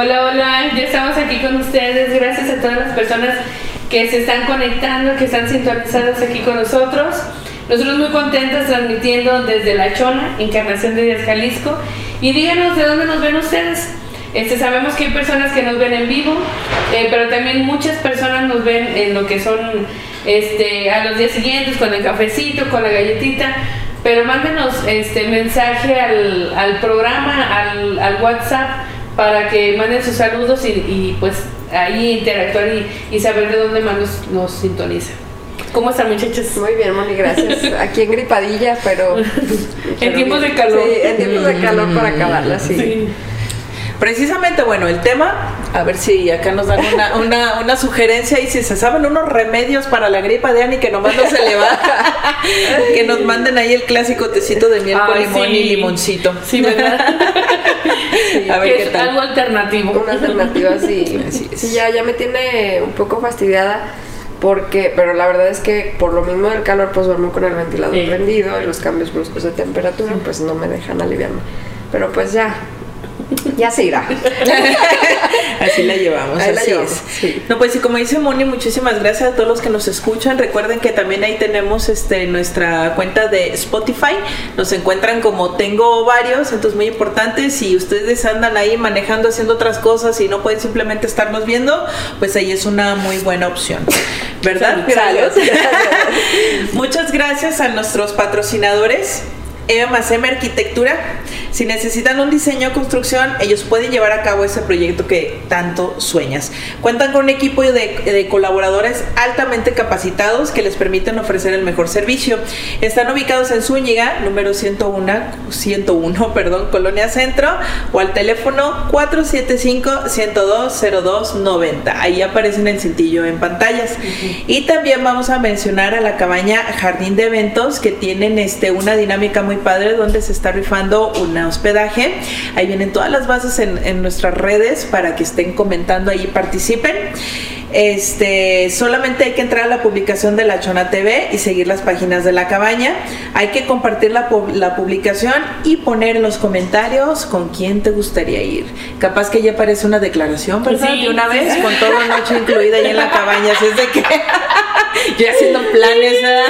Hola, hola, ya estamos aquí con ustedes. Gracias a todas las personas que se están conectando, que están sintonizadas aquí con nosotros. Nosotros muy contentos transmitiendo desde La Chona, Encarnación de Díaz Jalisco. Y díganos de dónde nos ven ustedes. Este, sabemos que hay personas que nos ven en vivo, eh, pero también muchas personas nos ven en lo que son este, a los días siguientes, con el cafecito, con la galletita. Pero mándenos este mensaje al, al programa, al, al, WhatsApp, para que manden sus saludos y, y pues ahí interactuar y, y, saber de dónde más nos, nos sintonizan. ¿Cómo están muchachos? Muy bien, Moni, gracias. Aquí en gripadilla, pero... en tiempos de calor. Sí, en tiempos de calor para acabarla, sí. sí. Precisamente, bueno, el tema, a ver si acá nos dan una, una, una, sugerencia y si se saben unos remedios para la gripa de Ani que nomás no se le baja, que nos manden ahí el clásico tecito de miel con limón sí. y limoncito. Sí, ¿verdad? sí, a ver qué es tal. algo alternativo. Una alternativa, sí. Sí, ya, ya me tiene un poco fastidiada porque, pero la verdad es que por lo mismo del calor, pues duermo con el ventilador sí. prendido y los cambios bruscos de temperatura, pues no me dejan aliviarme. Pero pues ya, ya se irá. así la llevamos, así llevamos, es. sí. No, pues y como dice Moni, muchísimas gracias a todos los que nos escuchan. Recuerden que también ahí tenemos este nuestra cuenta de Spotify. Nos encuentran como tengo varios, entonces muy importante. Si ustedes andan ahí manejando, haciendo otras cosas y no pueden simplemente estarnos viendo, pues ahí es una muy buena opción. ¿Verdad? Gracias. Muchas gracias a nuestros patrocinadores. Eva Macema Arquitectura. Si necesitan un diseño o construcción, ellos pueden llevar a cabo ese proyecto que tanto sueñas. Cuentan con un equipo de, de, colaboradores altamente capacitados que les permiten ofrecer el mejor servicio. Están ubicados en Zúñiga, número 101, 101 perdón, Colonia Centro, o al teléfono 475-102-0290. Ahí aparece en el cintillo en pantallas. Uh -huh. Y también vamos a mencionar a la cabaña Jardín de Eventos, que tienen este, una dinámica muy padre donde se está rifando un hospedaje. Ahí vienen todas las bases en, en nuestras redes para que estén comentando ahí y participen. Este, solamente hay que entrar a la publicación de La Chona TV y seguir las páginas de la cabaña. Hay que compartir la, la publicación y poner en los comentarios con quién te gustaría ir. Capaz que ya aparece una declaración, ¿verdad? Sí, de una sí. vez, con toda la noche incluida ahí en la cabaña. Así es de que ya haciendo planes. ¿verdad?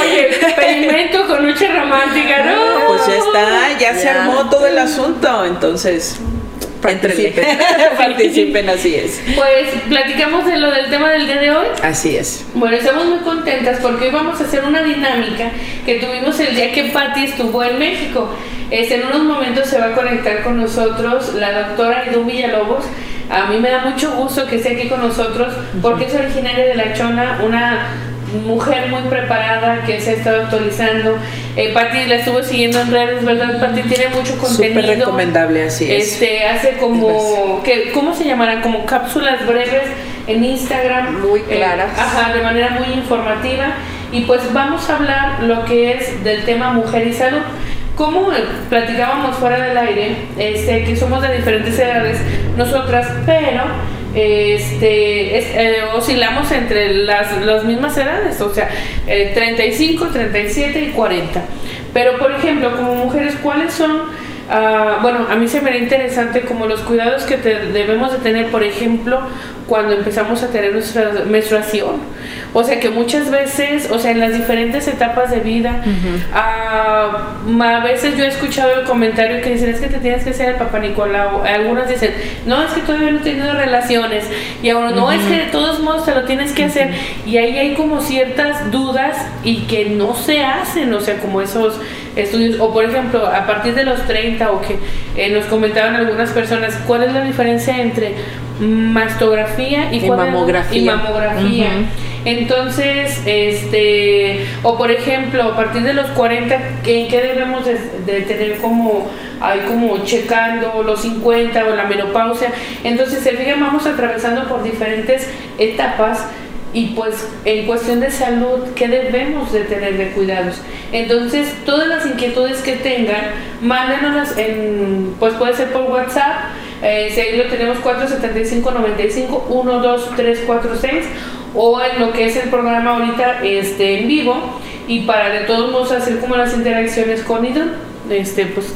Oye, experimento con noche romántica, ¿no? Pues ya está, ya, ya se armó todo el asunto. Entonces, participen. participen, así es. Pues platicamos de lo del tema del día de hoy. Así es. Bueno, estamos muy contentas porque hoy vamos a hacer una dinámica que tuvimos el día que Patti estuvo en México. Este, en unos momentos se va a conectar con nosotros la doctora Idú Villalobos. A mí me da mucho gusto que esté aquí con nosotros porque es originaria de La Chona, una mujer muy preparada que se ha estado actualizando. Eh, Patti la estuvo siguiendo en redes, ¿verdad? Patti tiene mucho contenido. Súper recomendable, así es. Este, hace como, que, ¿cómo se llamarán? Como cápsulas breves en Instagram. Muy claras. Eh, ajá, de manera muy informativa. Y pues vamos a hablar lo que es del tema mujer y salud. Como platicábamos fuera del aire, este, que somos de diferentes edades, nosotras, pero este, es, eh, oscilamos entre las, las, mismas edades, o sea, eh, 35, 37 y 40. Pero, por ejemplo, como mujeres, ¿cuáles son? Uh, bueno, a mí se me da interesante como los cuidados que te, debemos de tener, por ejemplo, cuando empezamos a tener nuestra menstruación. O sea que muchas veces, o sea, en las diferentes etapas de vida, uh -huh. uh, a veces yo he escuchado el comentario que dicen es que te tienes que hacer el papá Nicolau. Algunas dicen, no, es que todavía no he tenido relaciones. Y ahora, no, -huh. es que de todos modos te lo tienes que hacer. Y ahí hay como ciertas dudas y que no se hacen, o sea, como esos estudios. O por ejemplo, a partir de los 30, o que eh, nos comentaban algunas personas, ¿cuál es la diferencia entre mastografía y, y mamografía? Y mamografía. Uh -huh. Entonces, este, o por ejemplo, a partir de los 40, ¿en qué debemos de, de tener como, hay como checando los 50 o la menopausia? Entonces, se fijan, vamos atravesando por diferentes etapas y pues en cuestión de salud, ¿qué debemos de tener de cuidados? Entonces, todas las inquietudes que tengan, mándenoslas en, pues puede ser por WhatsApp, eh, si ahí lo tenemos 475 95 12346 o en lo que es el programa ahorita este, en vivo y para de todos modos hacer como las interacciones con Idon, este, pues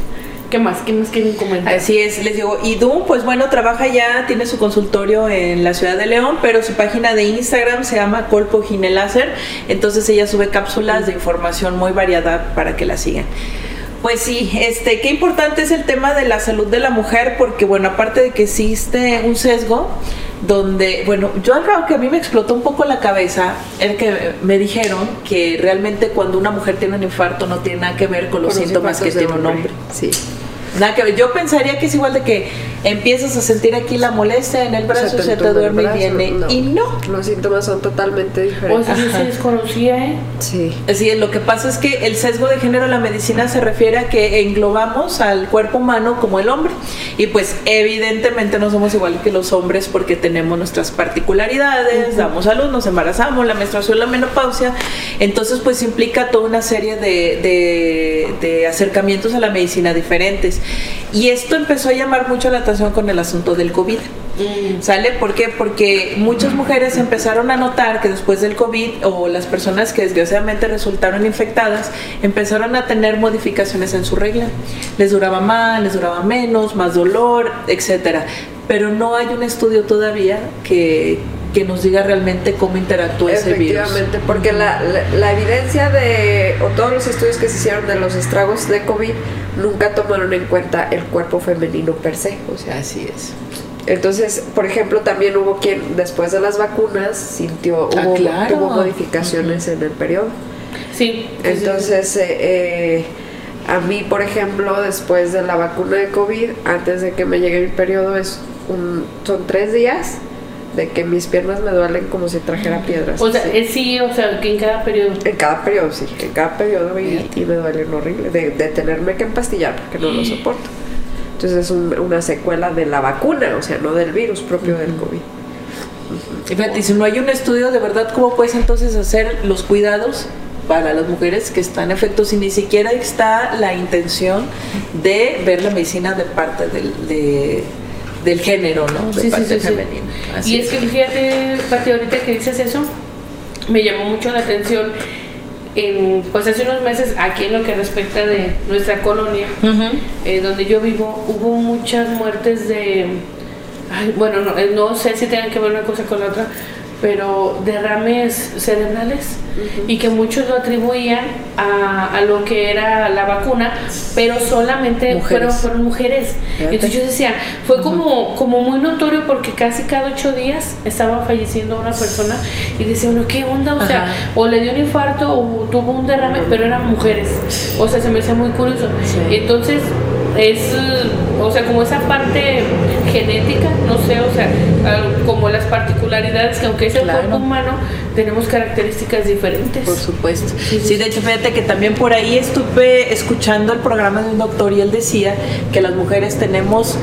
¿Qué más? ¿Qué más quieren comentar? Así es, les digo, Idu, pues bueno, trabaja ya, tiene su consultorio en la ciudad de León, pero su página de Instagram se llama Colpo Gineláser, entonces ella sube cápsulas de información muy variada para que la sigan. Pues sí, este, qué importante es el tema de la salud de la mujer, porque bueno, aparte de que existe un sesgo, donde, bueno, yo algo que a mí me explotó un poco la cabeza es que me dijeron que realmente cuando una mujer tiene un infarto no tiene nada que ver con los, síntomas que tiene un hombre. Sí. Nada que ver. Yo pensaría que es igual de que empiezas a sentir aquí la molestia en el brazo, se te, duerme y viene. Y no. Los síntomas son totalmente diferentes. O sea, se desconocía, ¿eh? Sí. Así es, lo que pasa es que el sesgo de género en la medicina se refiere a que englobamos al cuerpo humano como el hombre. Y pues evidentemente no somos igual que los hombres porque tenemos nuestras particularidades, damos a luz, nos embarazamos, la menstruación, la menopausia. Entonces pues implica toda una serie de, de, de acercamientos a la medicina diferentes. Y esto empezó a llamar mucho la atención con el asunto del COVID. Mm. ¿Sale? ¿Por qué? Porque muchas mujeres empezaron a notar que después del COVID o las personas que desgraciadamente resultaron infectadas empezaron a tener modificaciones en su regla. Les duraba más, les duraba menos, más dolor, etcétera. Pero no hay un estudio todavía que, que nos diga realmente cómo interactúa ese virus. Efectivamente, porque la, la, evidencia de, o todos los estudios que se hicieron de los estragos de COVID nunca tomaron en cuenta el cuerpo femenino per se. O sea, así es. Entonces, por ejemplo, también hubo quien después de las vacunas sintió, Ah, hubo, claro. tuvo modificaciones en el periodo. Sí. Entonces, eh, eh, a mí, por ejemplo, después de la vacuna de COVID, antes de que me llegue mi periodo, es un, son tres días de que mis piernas me duelen como si trajera piedras. O sea, Sí. es sí, o sea, que en cada periodo. En cada periodo, sí, en cada periodo y, y me duelen horrible, de, de tenerme que empastillar porque no lo soporto. Entonces es un- una secuela de la vacuna, o sea, no del virus propio del COVID. Y fíjate, si no hay un estudio de verdad, ¿cómo puedes entonces hacer los cuidados para las mujeres que están en efecto si ni siquiera está la intención de ver la medicina de parte del, de- del género, ¿no? De Sí, parte sí, sí. femenina. Así Y es que fíjate, Pati, ahorita que dices eso, me llamó mucho la atención. En, pues hace unos meses, aquí en lo que respecta de nuestra colonia, eh, donde yo vivo, hubo muchas muertes de. ay, bueno, no, eh, no sé si tengan que ver una cosa con la otra, pero derrames cerebrales y que muchos lo atribuían a, a lo que era la vacuna, pero solamente Mujeres. fueron, fueron mujeres. Fíjate. Entonces yo decía, fue como, como muy notorio porque casi cada ocho días estaba falleciendo una persona y decía uno, ¿qué onda? O sea, o le dio un infarto o tuvo un derrame, pero eran mujeres. O sea, se me hacía muy curioso. Sí. Entonces, es, o sea, como esa parte genética, no sé, o sea, al- como las particularidades que aunque es el Claro. cuerpo humano, tenemos características diferentes. Por supuesto. Sí, de hecho, fíjate que también por ahí estuve escuchando el programa de un doctor y él decía que las mujeres tenemos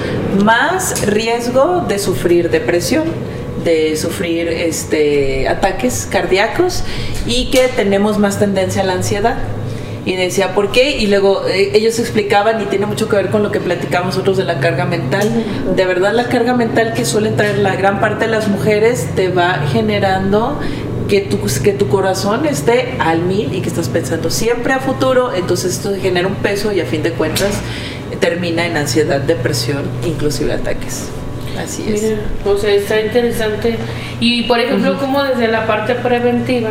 más riesgo de sufrir depresión de sufrir este ataques cardíacos y que tenemos más tendencia a la ansiedad. Y decía, ¿por qué? Y luego eh, ellos explicaban, y tiene mucho que ver con lo que platicamos nosotros de la carga mental. De verdad, la carga mental que suelen traer la gran parte de las mujeres te va generando que tu, que tu corazón esté al mil y que estás pensando siempre a futuro, entonces esto genera un peso y a fin de cuentas termina en ansiedad, depresión, inclusive ataques. Así es. Mira, o sea, está interesante. Y por ejemplo, como desde la parte preventiva,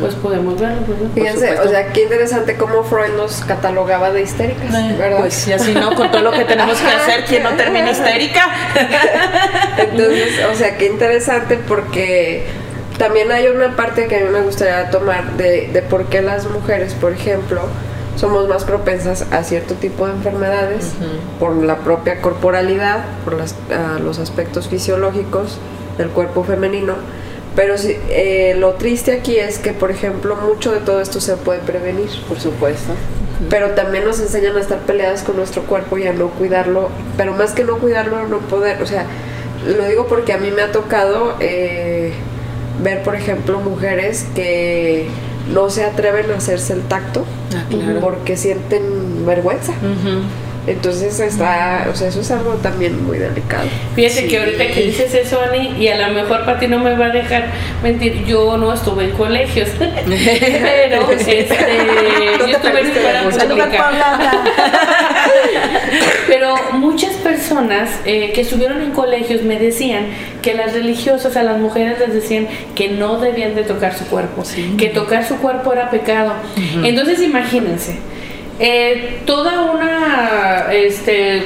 pues podemos verlo. ¿verdad? Fíjense, o sea, qué interesante cómo Freud nos catalogaba de histéricas, Eh, ¿verdad? Pues y así no, con todo lo que tenemos que hacer, ¿quién no termina histérica? Entonces, o sea, qué interesante porque también hay una parte que a mí me gustaría tomar de, de por qué las mujeres, por ejemplo, somos más propensas a cierto tipo de enfermedades por la propia corporalidad, por las- ah, los aspectos fisiológicos del cuerpo femenino. Pero eh, lo triste aquí es que, por ejemplo, mucho de todo esto se puede prevenir. Por supuesto. Pero también nos enseñan a estar peleadas con nuestro cuerpo y a no cuidarlo, pero más que no cuidarlo, no poder, o sea, lo digo porque a mí me ha tocado eh, ver, por ejemplo, mujeres que no se atreven a hacerse el tacto Ah, claro. porque sienten vergüenza. Entonces está, o sea, eso es algo también muy delicado. Fíjate Sí. que ahorita que dices eso, Ani, y a lo mejor para ti no me va a dejar mentir, yo no estuve en colegios, pero este, yo ¿Dónde estuve en escuela pública. Pero muchas personas eh, que estuvieron en colegios me decían que las religiosas a las mujeres les decían que no debían de tocar su cuerpo, que tocar su cuerpo era pecado. Entonces imagínense, eh, toda una, este,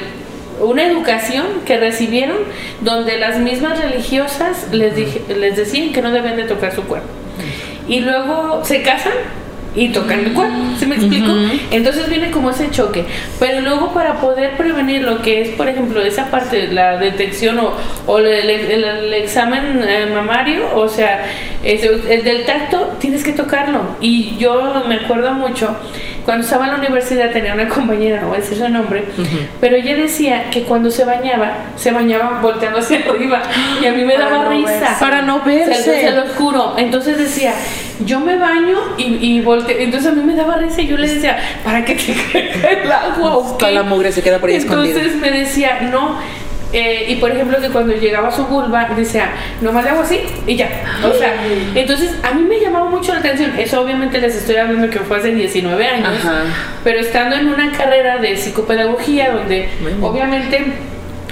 una educación que recibieron donde las mismas religiosas les, les decían que no deben de tocar su cuerpo. Y luego se casan y tocan el cuerpo, ¿se me explico? Entonces viene como ese choque. Pero luego para poder prevenir lo que es, por ejemplo, esa parte, de la detección o, o el, el, examen eh, mamario, o sea, el del tacto, tienes que tocarlo. Y yo me acuerdo mucho cuando estaba en la universidad tenía una compañera, no voy a decir su nombre, pero ella decía que cuando se bañaba, se bañaba volteando hacia arriba y a mí me daba risa. Para no verse. Se, se, lo juro. Entonces decía, yo me baño y, y volteo. Entonces a mí me daba risa y yo le decía, ¿para qué te caiga el agua? Okay? la mugre se queda por ahí Entonces escondida. me decía, no eh, y por ejemplo que cuando llegaba a su vulva decía, nomás le hago así y ya. O sea, entonces a mí me llamaba mucho la atención. Eso obviamente les estoy hablando que fue hace 19 años. Pero estando en una carrera de psicopedagogía donde obviamente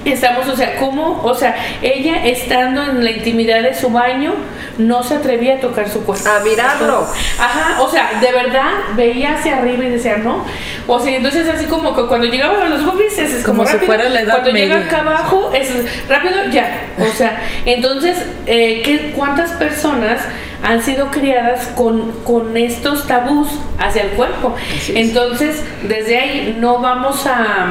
estamos, o sea, ¿cómo? O sea, ella estando en la intimidad de su baño, no se atrevía a tocar su cuerpo. A mirarlo. Ajá, o sea, de verdad veía hacia arriba y decía, no. O sea, entonces así como que cuando llegaba a los boobies es como, si fuera la edad Cuando media. llega acá abajo es rápido, ya. O sea, entonces, eh, ¿qué, ¿cuántas personas han sido criadas con, con estos tabús hacia el cuerpo? Entonces, desde ahí no vamos a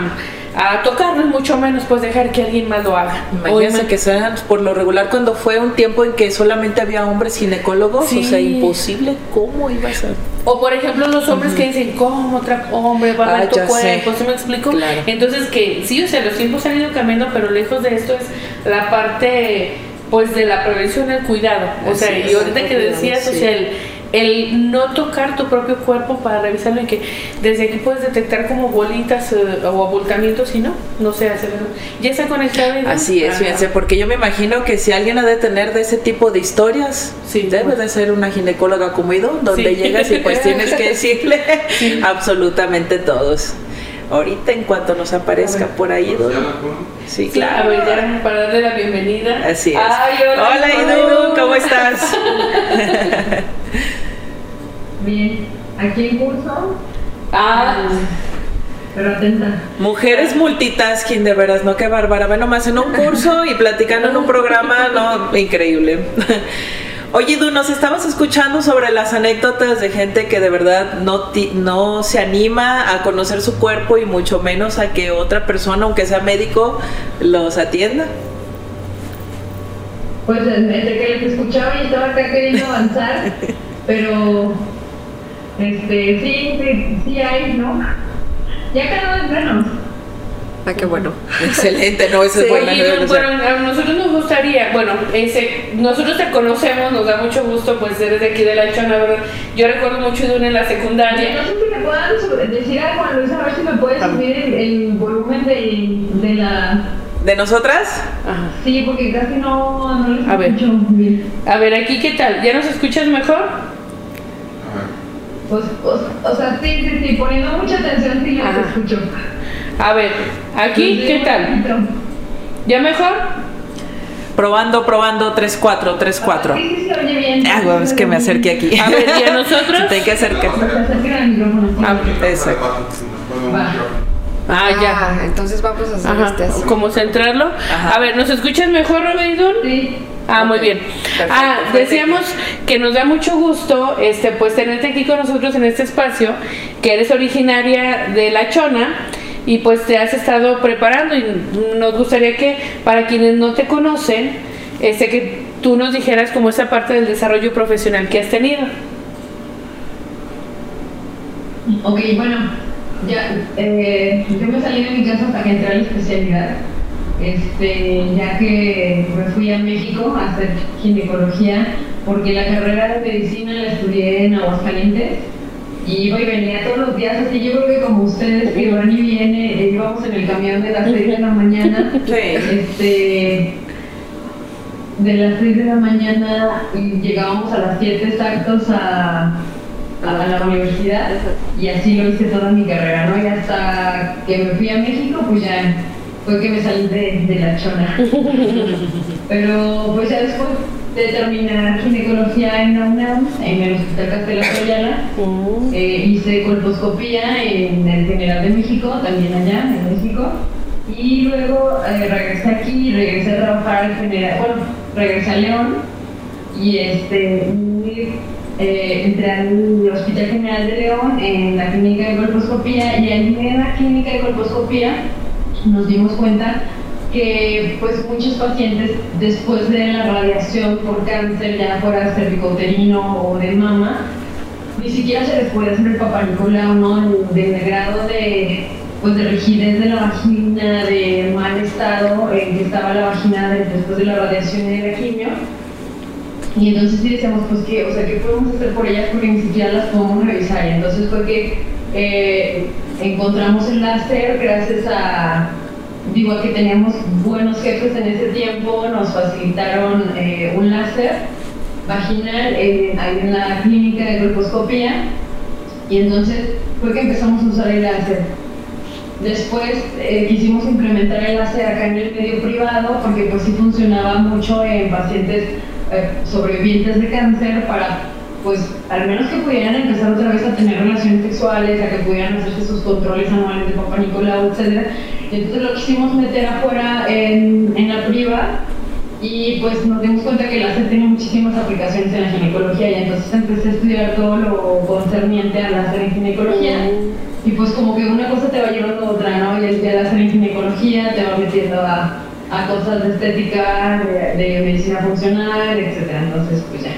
a tocarlos, mucho menos pues dejar que alguien más lo haga. Imagínense que sean por lo regular cuando fue un tiempo en que solamente había hombres ginecólogos, Sí. o sea, imposible, ¿cómo iba a ser? O por ejemplo los hombres que dicen, ¿cómo otra hombre va a Ah, dar tu cuerpo? ¿Sí me explico? Claro. Entonces que sí, o sea, los tiempos han ido cambiando, pero lejos de esto es la parte pues de la prevención, el cuidado. O Así sea, y ahorita que decías, o sea, el, el no tocar tu propio cuerpo para revisarlo y que desde aquí puedes detectar como bolitas eh, o abultamientos y no, no se hace. ¿verdad? Ya está conectado. Iván? Así es, Ajá. fíjense, porque yo me imagino que si alguien ha de tener de ese tipo de historias, Sí, debe de ser una ginecóloga como donde Sí. llegas y pues tienes que decirle absolutamente todos. Ahorita en cuanto nos aparezca por ahí. Sí, Sí, claro. a ya para darle la bienvenida. Así es. Ay, hola, hola Ido, ¿cómo estás? Bien, aquí en curso, Ah, pero atenta. Mujeres multitasking, de veras, no qué bárbara. Ve nomás en un curso y platicando en un programa, no, increíble. Oye, Du, nos estabas escuchando sobre las anécdotas de gente que de verdad no, ti- no se anima a conocer su cuerpo y mucho menos a que otra persona, aunque sea médico, los atienda. Pues entre que les escuchaba y estaba acá queriendo avanzar, pero este sí, sí, sí hay, ¿no? Ya cada vez menos. Ah, qué bueno. Excelente, no, eso es Sí, buena Oye, noticia. bueno, a nosotros nos gustaría, bueno, ese, nosotros te conocemos, nos da mucho gusto, pues eres de aquí de la Chona, ¿verdad? Yo recuerdo mucho de una en la secundaria. no sé si me puedan decir a Juan Luis a ver si me puede subir el, el volumen de, de la... ¿De nosotras? Ajá. Sí, porque casi no, no les A ver. escucho bien. A ver, aquí, ¿qué tal? ¿Ya nos escuchas mejor? Pues, o, o sea, sí, sí, sí, poniendo mucha atención sí les Ajá. escucho. A ver, aquí, ¿qué tal? ¿Ya mejor? Probando, probando, 3-4, 3-4. Sí, sí, se oye bien. Ah, bueno, es que me acerqué aquí. A ver, ¿y a nosotros? Te hay que acercar. Ah, Exacto. Ah, ya. Ah, entonces vamos a hacer Ajá, este así. como centrarlo. Ajá. A ver, ¿nos escuchas mejor, Robeidun? Sí. Ah, muy bien. perfecto, ah, perfecto. decíamos que nos da mucho gusto este pues tenerte aquí con nosotros en este espacio, que eres originaria de La Chona y pues te has estado preparando y nos gustaría que para quienes no te conocen, este que tú nos dijeras como esa parte del desarrollo profesional que has tenido. Ok, bueno, ya, eh, yo me salí de mi casa hasta que entré a la especialidad, este, ya que me fui a México a hacer ginecología, porque la carrera de medicina la estudié en Aguascalientes, y venía todos los días, así yo creo que como ustedes, que van y viene, eh, íbamos en el camión de las 6 de la mañana, Sí. este, de las 6 de la mañana llegábamos a las 7 exactos a, a la universidad y así lo hice toda mi carrera, ¿no? Y hasta que me fui a México, pues ya fue que me salí de, de la chona. Pero pues ya después de terminar ginecología en la UNAM, en el Hospital Castelo Troyana, mm. eh, hice colposcopía en el General de México, también allá en México. Y luego eh, regresé aquí, regresé a trabajar al general, bueno, regresé a León y este, eh, entré al Hospital General de León en la clínica de colposcopía y en la clínica de colposcopía nos dimos cuenta que pues muchos pacientes después de la radiación por cáncer, ya fuera cervicouterino o de mama, ni siquiera se les puede hacer el papá ¿no? Del grado de, pues, de rigidez de la vagina, de mal estado en que estaba la vagina después de la radiación y de la quimio. Y entonces sí decíamos, pues, ¿qué, o sea, ¿qué podemos hacer por ellas? Porque ni siquiera las podemos revisar. Y entonces fue que eh, encontramos el láser gracias a digo que teníamos buenos jefes en ese tiempo, nos facilitaron eh, un láser vaginal en, en la clínica de colposcopía y entonces fue que empezamos a usar el láser. Después eh, quisimos implementar el láser acá en el medio privado porque pues sí funcionaba mucho en pacientes eh, sobrevivientes de cáncer para pues al menos que pudieran empezar otra vez a tener relaciones sexuales, a que pudieran hacerse sus controles anuales de Papá Nicolau, etc. Entonces lo quisimos meter afuera en, en la priva y pues nos dimos cuenta que el láser tiene muchísimas aplicaciones en la ginecología y entonces empecé a estudiar todo lo concerniente al láser en ginecología mm. y pues como que una cosa te va llevando a otra, ¿no? Y el, láser en ginecología te va metiendo a, a cosas de estética, de, de medicina funcional, etc. Entonces pues ya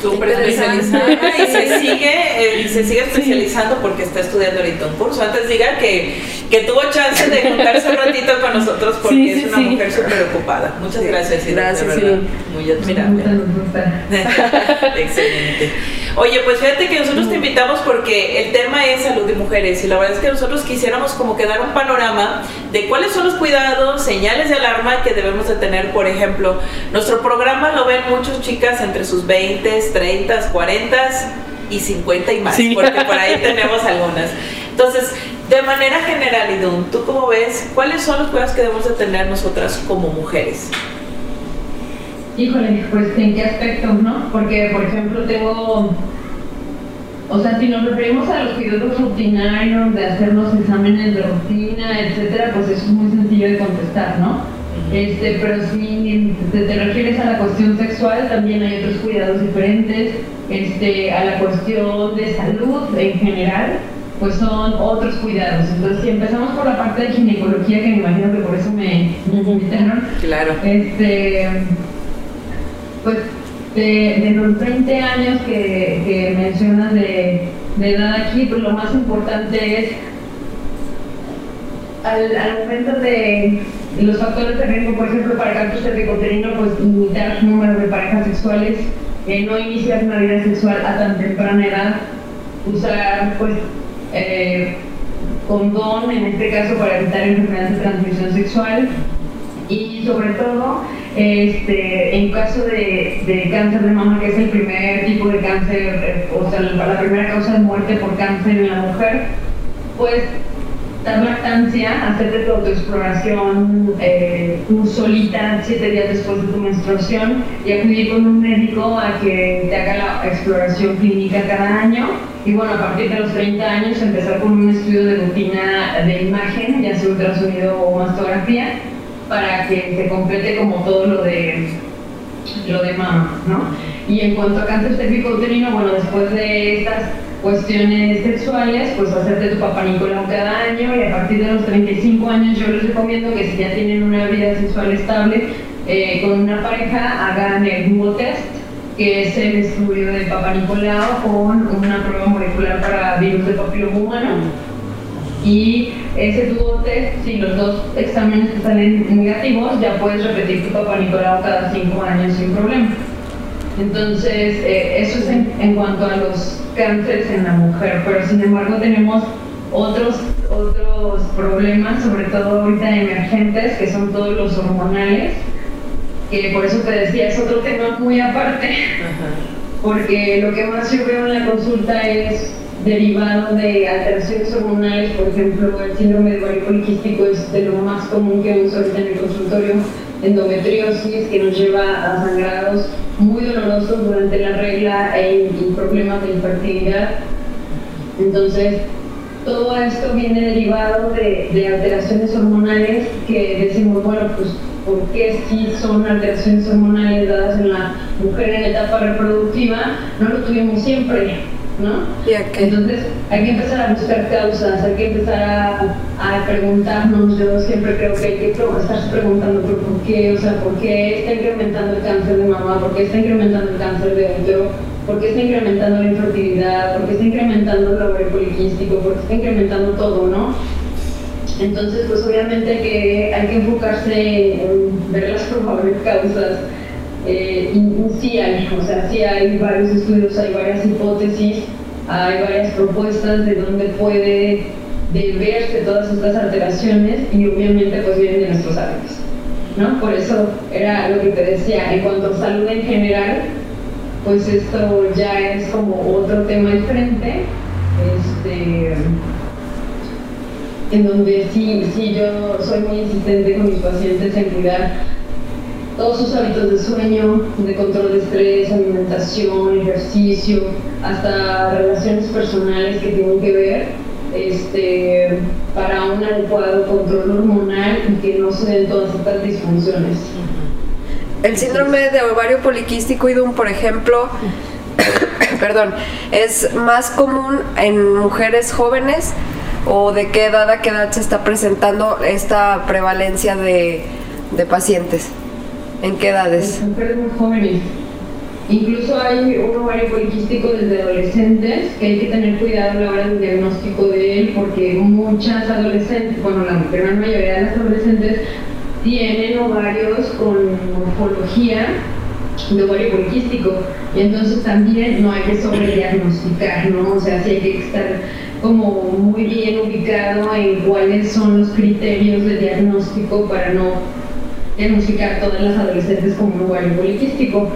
súper especializada y se sigue eh, y se sigue especializando porque está estudiando ahorita un curso. Antes diga que, que tuvo chance de juntarse un ratito con nosotros porque es una mujer súper ocupada. Muchas gracias, Gracias, Muy admirable. Excelente. Oye, pues fíjate que nosotros te invitamos porque el tema es salud de mujeres y la verdad es que nosotros quisiéramos como que dar un panorama de cuáles son los cuidados, señales de alarma que debemos de tener. Por ejemplo, nuestro programa lo ven muchas chicas entre sus 20, 30, 40 y 50 y más, porque por ahí tenemos algunas. Entonces, de manera general, Idun, ¿tú cómo ves? ¿Cuáles son los cuidados que debemos de tener nosotras como mujeres? Híjole, pues en qué aspecto, ¿no? Porque, por ejemplo, tengo, o sea, si nos referimos a los cuidados rutinarios, de hacernos exámenes de rutina, etcétera, pues eso es muy sencillo de contestar, ¿no? Este, pero si te, te, refieres a la cuestión sexual, también hay otros cuidados diferentes. Este, a la cuestión de salud en general, pues son otros cuidados. Entonces, si empezamos por la parte de ginecología, que me imagino que por eso me, invitaron. Claro. Este, pues de, los 20 años que, que mencionas de, edad aquí, pues lo más importante es al, al momento de los factores de riesgo, por ejemplo, para cáncer cervicoterino, pues limitar el número de parejas sexuales, eh, no iniciar una vida sexual a tan temprana edad, usar pues eh, condón en este caso para evitar enfermedades de transmisión sexual y sobre todo este, en caso de, cáncer de mama, que es el primer tipo de cáncer, eh, o sea, la primera causa de muerte por cáncer en la mujer, pues dar lactancia, hacerte tu autoexploración eh, tú solita siete días después de tu menstruación y acudir con un médico a que te haga la exploración clínica cada año. Y bueno, a partir de los 30 años empezar con un estudio de rutina de imagen, ya sea ultrasonido o mastografía, para que se complete como todo lo de lo de mama, ¿no? Y en cuanto a cáncer uterino, bueno, después de estas cuestiones sexuales, pues hacerte tu papá Nicolau cada año y a partir de los 35 años yo les recomiendo que si ya tienen una vida sexual estable eh, con una pareja hagan el Hugo test, que es el estudio del papá Nicolau con una prueba molecular para virus del papiloma humano. Y ese tubo test, si los dos exámenes salen negativos, ya puedes repetir tu papá Nicolau cada 5 años sin problema. Entonces, eh, eso es en, cuanto a los cánceres en la mujer, pero sin embargo tenemos otros, otros problemas, sobre todo ahorita emergentes, que son todos los hormonales, que por eso te decía, es otro tema muy aparte. porque lo que más yo veo en la consulta es derivado de alteraciones hormonales, por ejemplo, el síndrome de ovario poliquístico es de lo más común que vemos ahorita en el consultorio, endometriosis que nos lleva a sangrados muy dolorosos durante la regla e, y problemas de infertilidad. Entonces, todo esto viene derivado de, de, alteraciones hormonales que decimos, bueno, pues, ¿por qué si son alteraciones hormonales dadas en la mujer en etapa reproductiva? No lo tuvimos siempre ¿no? Entonces hay que empezar a buscar causas, hay que empezar a, a preguntarnos, yo siempre creo que hay que estar preguntando por qué, o sea, por qué está incrementando el cáncer de mamá, por qué está incrementando el cáncer de útero, por qué está incrementando la infertilidad, por qué está incrementando el ovario poliquístico, por qué está incrementando todo, ¿no? Entonces, pues obviamente que, hay que enfocarse en ver las probables causas eh, o sea, sí hay varios estudios, hay varias hipótesis, hay varias propuestas de dónde puede deberse todas estas alteraciones y obviamente pues vienen de nuestros hábitos. ¿no? Por eso era lo que te decía, en cuanto a salud en general, pues esto ya es como otro tema diferente, este, en donde sí, sí yo soy muy insistente con mis pacientes en cuidar todos sus hábitos de sueño, de control de estrés, alimentación, ejercicio, hasta relaciones personales que tienen que ver este, para un adecuado control hormonal y que no se den todas estas disfunciones. El síndrome de ovario poliquístico IDUM, por ejemplo, perdón, es más común en mujeres jóvenes o de qué edad a qué edad se está presentando esta prevalencia de, de pacientes. ¿En qué edades? mujeres muy jóvenes. Incluso hay un ovario poliquístico desde adolescentes que hay que tener cuidado a la hora del diagnóstico de él porque muchas adolescentes, bueno, la gran mayoría de las adolescentes tienen ovarios con morfología de ovario poliquístico y entonces también no hay que sobrediagnosticar, ¿no? O sea, sí hay que estar como muy bien ubicado en cuáles son los criterios de diagnóstico para no diagnosticar todas las adolescentes como un ovario poliquístico.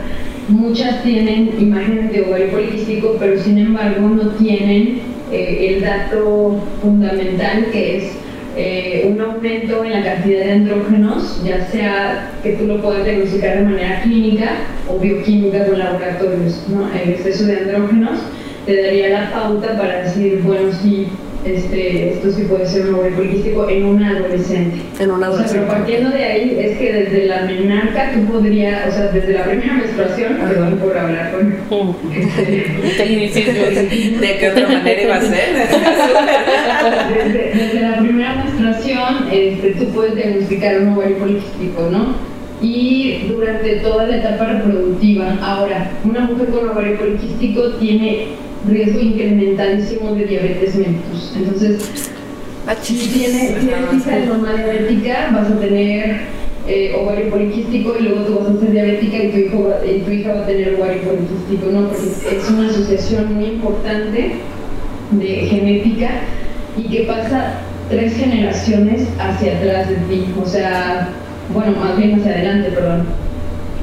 Muchas tienen imágenes de ovario poliquístico, pero sin embargo no tienen eh, el dato fundamental que es eh, un aumento en la cantidad de andrógenos, ya sea que tú lo puedas diagnosticar de manera clínica o bioquímica con laboratorios. ¿no? El exceso de andrógenos te daría la pauta para decir, bueno, sí este, esto sí puede ser un ovario poliquístico en un adolescente. En un adolescente. pero partiendo de ahí es que desde la menarca tú podrías, o sea, desde la primera menstruación, perdón por hablar con este, ¿De qué otra manera iba a ser? desde, la primera menstruación este, tú puedes diagnosticar un ovario poliquístico, ¿no? Y durante toda la etapa reproductiva. Ahora, una mujer con ovario poliquístico tiene riesgo incrementadísimo de diabetes mellitus. Entonces, si tienes, de mamá diabética, vas a tener eh, ovario poliquístico y luego tú vas a ser diabética y tu, hijo y tu hija va a tener ovario poliquístico, ¿no? Porque es una asociación muy importante de genética y que pasa tres generaciones hacia atrás de ti, o sea, bueno, más bien hacia adelante, perdón.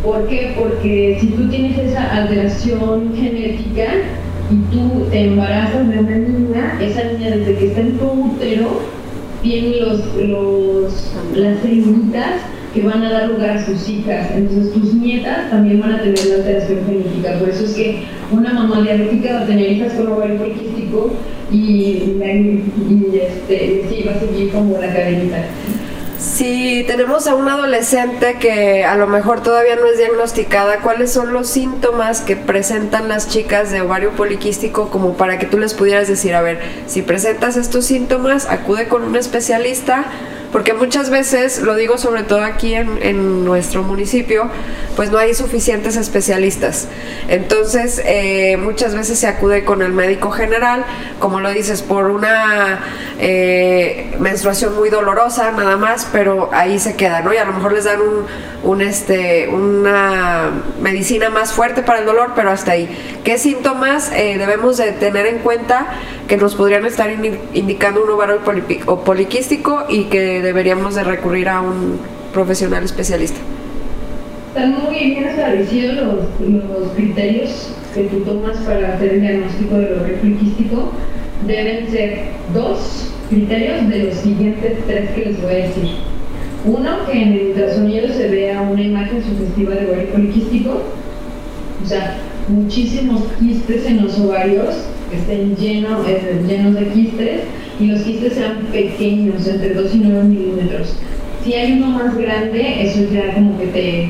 ¿Por qué? Porque si tú tienes esa alteración genética, y tú te embarazas de una niña, esa niña desde que está en tu útero tiene los, los, las células que van a dar lugar a sus hijas. Entonces tus nietas también van a tener la alteración genética. Por eso es que una mamá diabética va a tener hijas con ovario poliquístico y, y, este, sí, va a seguir como la cadenita. Si tenemos a una adolescente que a lo mejor todavía no es diagnosticada, ¿cuáles son los síntomas que presentan las chicas de ovario poliquístico como para que tú les pudieras decir, a ver, si presentas estos síntomas, acude con un especialista porque muchas veces, lo digo sobre todo aquí en, nuestro municipio, pues no hay suficientes especialistas. Entonces, eh, muchas veces se acude con el médico general, como lo dices, por una eh, menstruación muy dolorosa nada más, pero ahí se queda, ¿no? Y a lo mejor les dan un, este, una medicina más fuerte para el dolor, pero hasta ahí. ¿Qué síntomas eh, debemos de tener en cuenta que nos podrían estar indicando un ovario poliquístico y que deberíamos de recurrir a un profesional especialista? Están muy bien establecidos los, los criterios que tú tomas para hacer el diagnóstico del ovario poliquístico deben ser dos criterios de los siguientes tres que les voy a decir. Uno, que en el ultrasonido se vea una imagen sugestiva de ovario poliquístico, o sea, muchísimos quistes en los ovarios estén llenos, eh, llenos de quistes y los quistes sean pequeños, entre 2 y 9 milímetros. Si hay uno más grande, eso ya como que te,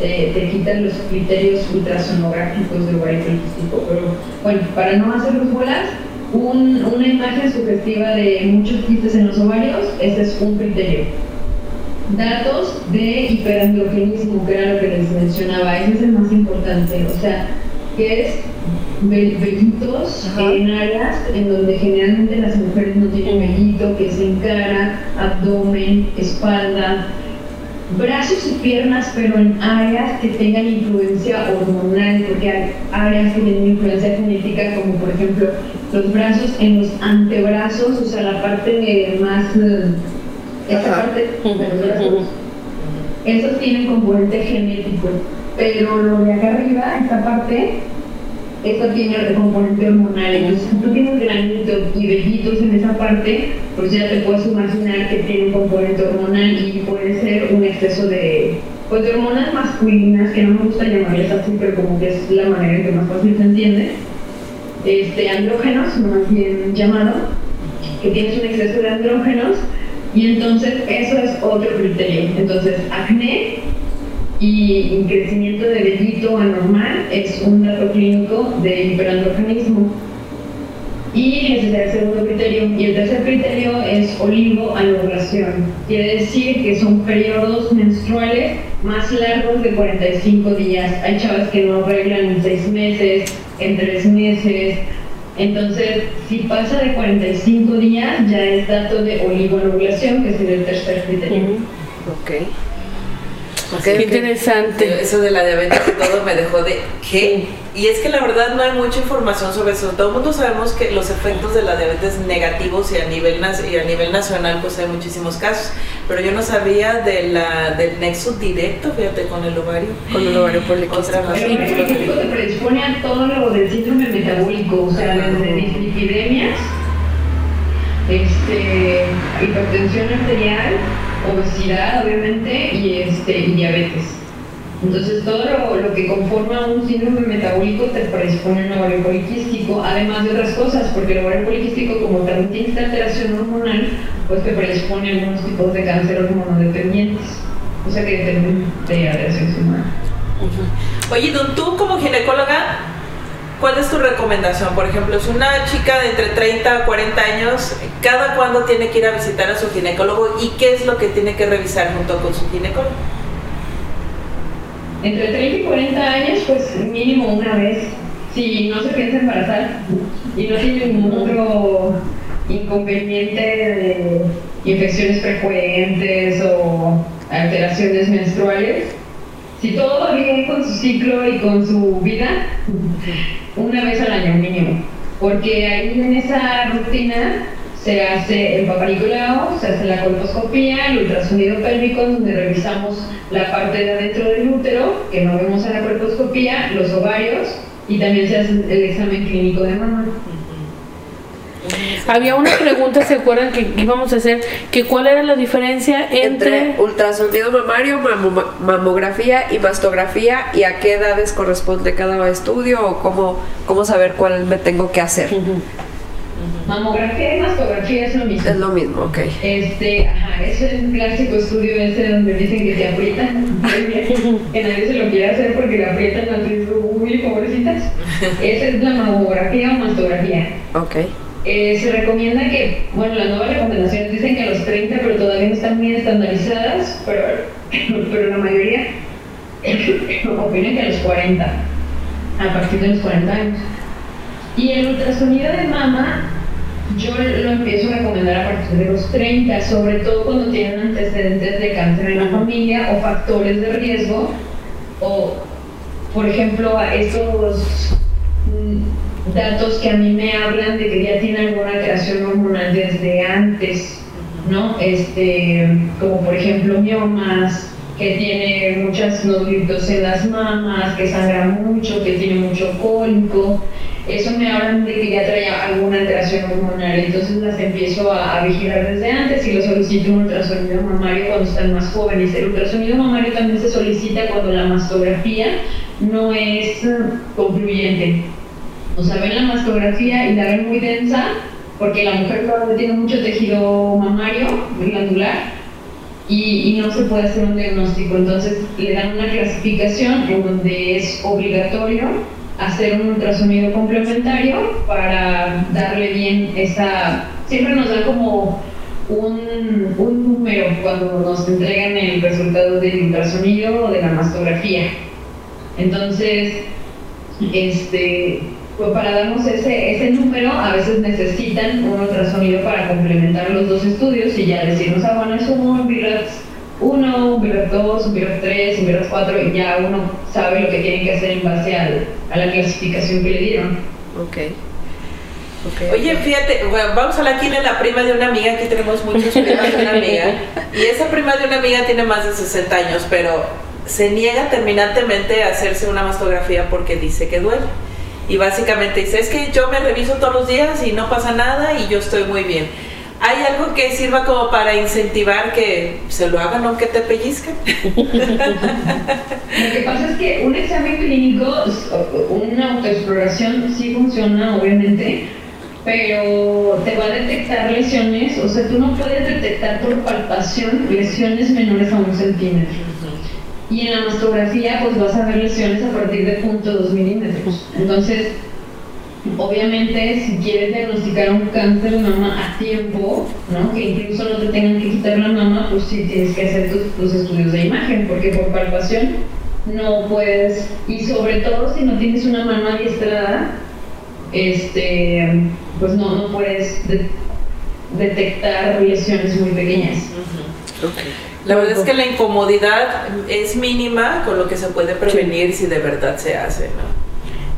te, quitan los criterios ultrasonográficos de ovario poliquístico. Pero bueno, para no hacer los bolas, un, una imagen sugestiva de muchos quistes en los ovarios, ese es un criterio. Datos de hiperandrogenismo, que era lo que les mencionaba, ese es el más importante, o sea, que es vellitos en áreas en donde generalmente las mujeres no tienen vellito, que es en cara, abdomen, espalda, brazos y piernas, pero en áreas que tengan influencia hormonal, porque hay áreas que tienen influencia genética, como por ejemplo los brazos. En los antebrazos, o sea, la parte más, eh, esta parte de los brazos, esos tienen componente genético, pero lo de acá arriba, esta parte, esta tiene el componente hormonal. Entonces, si tú tienes granitos y vellitos en esa parte, pues ya te puedes imaginar que tiene un componente hormonal y puede ser un exceso de, pues, de hormonas masculinas, que no me gusta llamarles así, pero como que es la manera en que más fácil se entiende, este, andrógenos, más bien llamado, que tienes un exceso de andrógenos, y entonces eso es otro criterio. Entonces, acné y crecimiento de vellito anormal es un dato clínico de hiperandrogenismo. Y ese es el segundo criterio. Y el tercer criterio es olivoanovulación. Quiere decir que son periodos menstruales más largos de 45 días. Hay chavas que no arreglan en 6 meses, en 3 meses. Entonces, si pasa de 45 días, ya es dato de olivoanovulación, que es el tercer criterio. Ok. Qué interesante. Eso de la diabetes y todo me dejó de ¿qué? Y es que la verdad no hay mucha información sobre eso. Todo el mundo sabemos que los efectos de la diabetes negativos y a nivel y a nivel nacional pues hay muchísimos casos, pero yo no sabía de la del nexo directo, fíjate, con el ovario. Con el ovario poliquístico. El ovario poliquístico te predispone a todo lo del síndrome metabólico, o sea, desde dislipidemias, este, hipertensión arterial, obesidad obviamente y, este, y diabetes. Entonces todo lo, lo, que conforma un síndrome metabólico te predispone a un ovario poliquístico, además de otras cosas, porque el ovario poliquístico como también tiene esta alteración hormonal, pues te predispone a algunos tipos de cáncer hormonodependientes, o sea que depende de alteración hormonal. Oye, tú como ginecóloga, ¿Cuál es tu recomendación? Por ejemplo, es una chica de entre 30 a 40 años, ¿cada cuándo tiene que ir a visitar a su ginecólogo y qué es lo que tiene que revisar junto con su ginecólogo? Entre 30 y 40 años, pues mínimo una vez. Si no se piensa embarazar y no tiene ningún otro inconveniente de infecciones frecuentes o alteraciones menstruales, si todo va bien con su ciclo y con su vida, una vez al año mínimo. Porque ahí en esa rutina se hace el paparicolao, se hace la colposcopía, el ultrasonido pélvico, donde revisamos la parte de adentro del útero, que no vemos en la colposcopía, los ovarios, y también se hace el examen clínico de mamá. Había una pregunta, ¿se acuerdan que íbamos a hacer? Que cuál era la diferencia entre, entre ultrasonido mamario, mamografía y mastografía y a qué edades corresponde cada estudio o cómo, cómo saber cuál me tengo que hacer. Mamografía y mastografía es lo mismo. Es lo mismo, ok. Este, ajá, es un clásico estudio ese donde dicen que te aprietan, que nadie se lo quiere hacer porque le aprietan las uy, pobrecitas. Esa es la mamografía o mastografía. Ok. Eh, se recomienda que, bueno, las nuevas recomendaciones dicen que a los 30, pero todavía no están bien estandarizadas, pero, pero la mayoría opinan que a los 40, a partir de los 40 años. Y el ultrasonido de mama, yo lo empiezo a recomendar a partir de los 30, sobre todo cuando tienen antecedentes de cáncer en la familia o factores de riesgo, o, por ejemplo, estos datos que a mí me hablan de que ya tiene alguna alteración hormonal desde antes, ¿no? Este, como por ejemplo miomas, que tiene muchos nódulos en las mamas, que sangra mucho, que tiene mucho cólico. Eso me hablan de que ya trae alguna alteración hormonal, entonces las empiezo a, vigilar desde antes y lo solicito un ultrasonido mamario cuando están más jóvenes. El ultrasonido mamario también se solicita cuando la mastografía no es eh, concluyente. O sea, ven la mastografía y la ven muy densa, porque la mujer tiene mucho tejido mamario, glandular, y, no se puede hacer un diagnóstico. Entonces le dan una clasificación en donde es obligatorio hacer un ultrasonido complementario para darle bien esa... Siempre nos da como un, un número cuando nos entregan el resultado del ultrasonido o de la mastografía. Entonces, este, pues para darnos ese, ese número, a veces necesitan un ultrasonido para complementar los dos estudios y ya decirnos, ah, bueno, es un VIRAT 1, un VIRAT 2, un VIRAT 3, un VIRAT 4, y ya uno sabe lo que tiene que hacer en base al, a la clasificación que le dieron. Ok. Okay, Oye, fíjate, bueno, vamos a hablar aquí de la prima de una amiga, aquí tenemos muchas primas de una amiga, y esa prima de una amiga tiene más de 60 años, pero se niega terminantemente a hacerse una mastografía porque dice que duele y básicamente dice, es que yo me reviso todos los días y no pasa nada y yo estoy muy bien. ¿Hay algo que sirva como para incentivar que se lo hagan aunque te pellizquen? lo que pasa es que un examen clínico, una autoexploración sí funciona obviamente, pero te va a detectar lesiones, o sea, tú no puedes detectar por palpación lesiones menores a un centímetro. Y en la mastografía pues vas a ver lesiones a partir de 0.2 milímetros. Entonces, obviamente si quieres diagnosticar un cáncer de mama a tiempo, ¿no? que incluso no te tengan que quitar la mama, pues sí tienes que hacer tus, estudios de imagen, porque por palpación no puedes, y sobre todo si no tienes una mano adiestrada, este, pues no, no puedes detectar lesiones muy pequeñas. La verdad es que la incomodidad es mínima con lo que se puede prevenir si de verdad se hace, ¿no?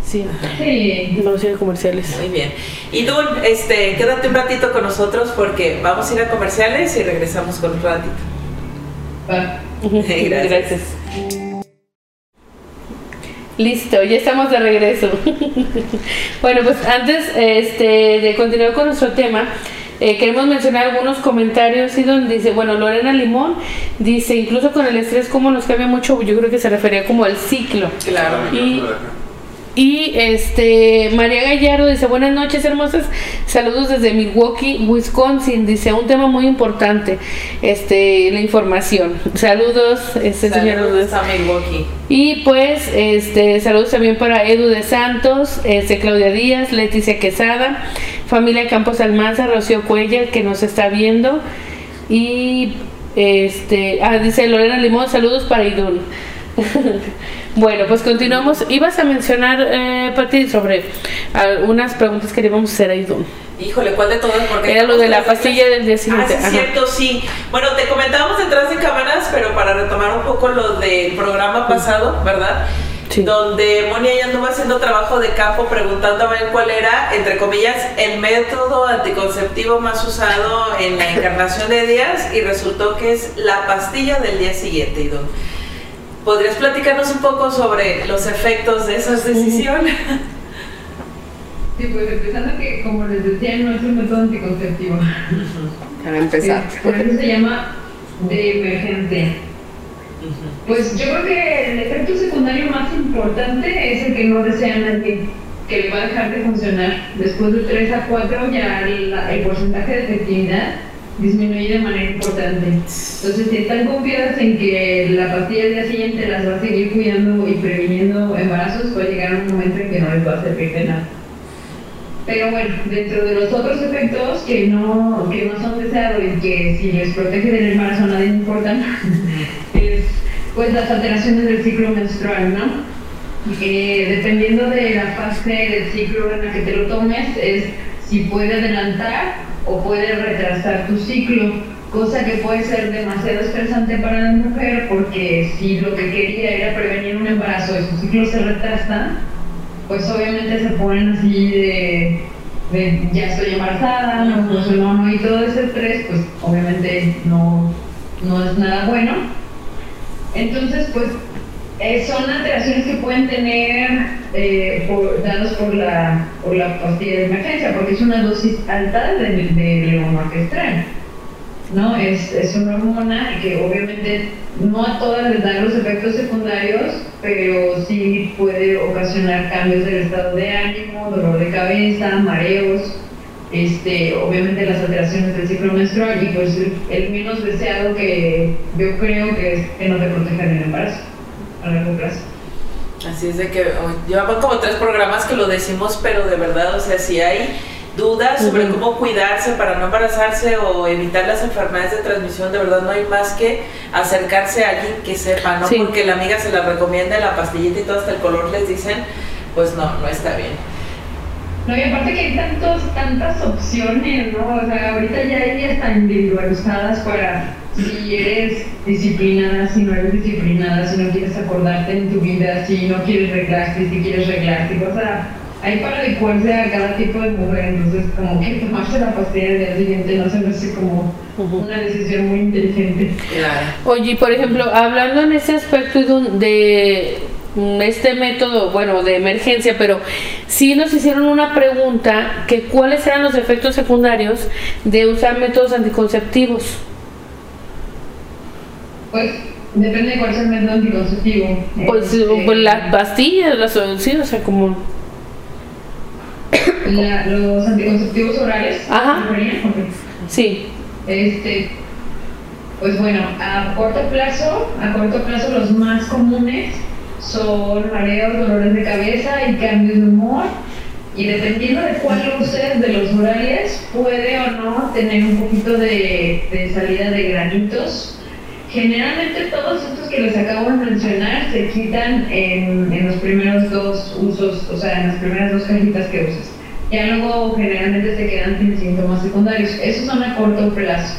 Sí. sí. Vamos a ir a comerciales. Muy bien. Y tú, este, quédate un ratito con nosotros porque vamos a ir a comerciales y regresamos con un ratito. Gracias. Gracias. Listo, ya estamos de regreso. bueno, pues antes este, de continuar con nuestro tema, eh, queremos mencionar algunos comentarios y donde dice, bueno, Lorena Limón dice, incluso con el estrés, como nos cambia mucho, yo creo que se refería como al ciclo. Claro. Y, y este María Gallardo dice, buenas noches hermosas, saludos desde Milwaukee, Wisconsin, dice un tema muy importante, este, la información. Saludos, este saludos a Milwaukee. Y pues, este, saludos también para Edu de Santos, este, Claudia Díaz, Leticia Quesada, familia Campos Almanza, Rocío Cuellar, que nos está viendo. Y este, ah, dice Lorena Limón, saludos para Idul. bueno, pues continuamos. Ibas a mencionar, eh, Pati, sobre algunas preguntas que le íbamos a hacer a Idun. Híjole, ¿cuál de todas? Porque Era lo de la pastilla del día siguiente. Ah, sí, cierto, sí. Bueno, te comentábamos detrás de cámaras, pero para retomar un poco lo del programa pasado, ¿verdad? Donde Monia ya anduvo haciendo trabajo de campo preguntando a ver cuál era, entre comillas, el método anticonceptivo más usado en la encarnación de días y resultó que es la pastilla del día siguiente. Idun. ¿Podrías platicarnos un poco sobre los efectos de esas decisiones? Sí, pues empezando que, como les decía, no es un método anticonceptivo. Para empezar. por eso se llama de emergencia. Pues yo creo que el efecto secundario más importante es el que no desea nadie, que le va a dejar de funcionar. Después de 3 a 4 ya el porcentaje de efectividad disminuye de manera importante. Entonces, si están confiadas en que la pastilla del día siguiente las va a seguir cuidando y previniendo embarazos, puede llegar un momento en que no les va a servir de nada. Pero bueno, dentro de los otros efectos que no, que no son deseados y que si les protege del embarazo a nadie importan, pues las alteraciones del ciclo menstrual, ¿no? Eh, dependiendo de la fase del ciclo en la que te lo tomes, es si puede adelantar o puede retrasar tu ciclo, cosa que puede ser demasiado estresante para la mujer porque si lo que quería era prevenir un embarazo y su ciclo se retrasa, pues obviamente se ponen así de, ya estoy embarazada, no funcionó, no, y todo ese estrés, pues obviamente no, no es nada bueno. Entonces, pues eh, son alteraciones que pueden tener eh, por, dados por la, por la pastilla de emergencia, porque es una dosis alta de, de levonorgestrel. ¿no? Es, es una hormona que obviamente no a todas les dan los efectos secundarios, pero sí puede ocasionar cambios del estado de ánimo, dolor de cabeza, mareos, este, obviamente las alteraciones del ciclo menstrual y pues el, menos deseado que yo creo que es que no te proteja del embarazo a largo plazo. Así es de que llevamos como tres programas que lo decimos, pero de verdad, o sea, si hay dudas sobre cómo cuidarse para no embarazarse o evitar las enfermedades de transmisión, de verdad no hay más que acercarse a alguien que sepa, ¿no? Porque la amiga se la recomienda la pastillita y todo hasta el color les dicen, pues no, no está bien. No, y aparte que hay tantos, tantas opciones, ¿no? O sea, ahorita ya hay hasta individualizadas para si eres disciplinada, si no eres disciplinada, si no quieres acordarte en tu vida, si no quieres reglarte, si quieres reglarte, o sea, hay para adecuarse a cada tipo de mujer, entonces como que tomarse la pastilla el día siguiente no se me hace como una decisión muy inteligente. Oye, por ejemplo, hablando en ese aspecto de este método, bueno, de emergencia, pero sí nos hicieron una pregunta que cuáles eran los efectos secundarios de usar métodos anticonceptivos. Pues depende de cuál es el método anticonceptivo. Pues, este, pues las pastillas, las sí, o sea, como los anticonceptivos orales. Ajá. Sí. Este, pues bueno, a corto plazo, a corto plazo los más comunes son mareos, dolores de cabeza y cambios de humor. Y dependiendo de cuál uses de los orales, puede o no tener un poquito de, salida de granitos. Generalmente todos estos que les acabo de mencionar se quitan en, en los primeros dos usos, o sea, en las primeras dos cajitas que usas. Ya luego generalmente se quedan sin síntomas secundarios. Esos son a corto plazo.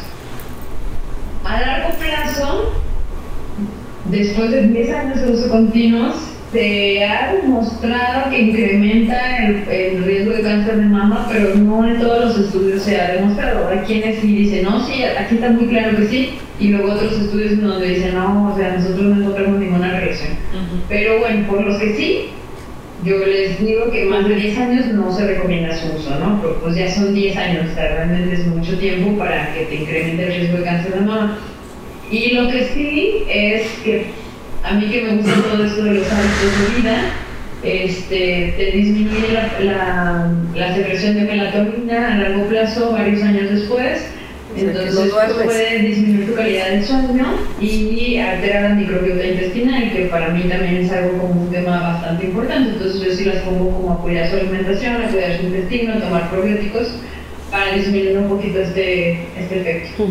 A largo plazo, después de 10 años de uso continuos, se ha demostrado que incrementa el, riesgo de cáncer de mama, pero no en todos los estudios se ha demostrado. Hay quienes sí dicen, no, sí, aquí está muy claro que sí, y luego otros estudios donde dicen, no, o sea, nosotros no encontramos ninguna reacción. Pero bueno, por los que sí, yo les digo que más de 10 años no se recomienda su uso, ¿no? pues ya son 10 años, o sea, realmente es mucho tiempo para que te incremente el riesgo de cáncer de mama. Y lo que sí es que a mí que me gusta todo esto de los hábitos de vida, este, te disminuye la, la, secreción de melatonina a largo plazo varios años después. Entonces puede disminuir tu calidad de sueño y alterar la microbiota intestinal, que para mí también es algo como un tema bastante importante. Entonces yo sí las pongo como a cuidar su alimentación, a cuidar su intestino, tomar probióticos para disminuir un poquito este, este efecto.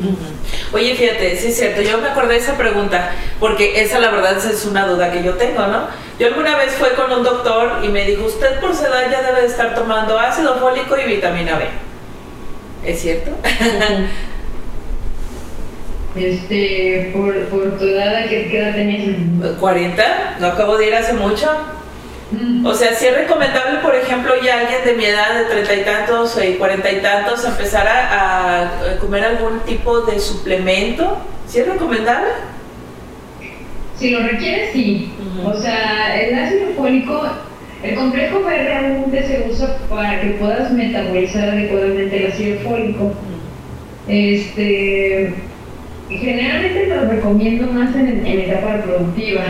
Oye, fíjate, sí es cierto, yo me acordé de esa pregunta, porque esa la verdad es una duda que yo tengo, ¿no? Yo alguna vez fui con un doctor y me dijo, usted por su edad ya debe de estar tomando ácido fólico y vitamina B. ¿Es cierto? Este, por, por tu edad, ¿qué, edad tenías? ¿40? ¿No acabo de ir hace mucho? O sea, si es recomendable, por ejemplo, ya alguien de mi edad, de treinta y tantos y cuarenta y tantos, empezar a, comer algún tipo de suplemento. ¿Sí es recomendable? Si lo requiere, sí. O sea, el ácido fólico, el complejo B realmente se usa para que puedas metabolizar adecuadamente el ácido fólico. Este, generalmente lo recomiendo más en, en etapa reproductiva.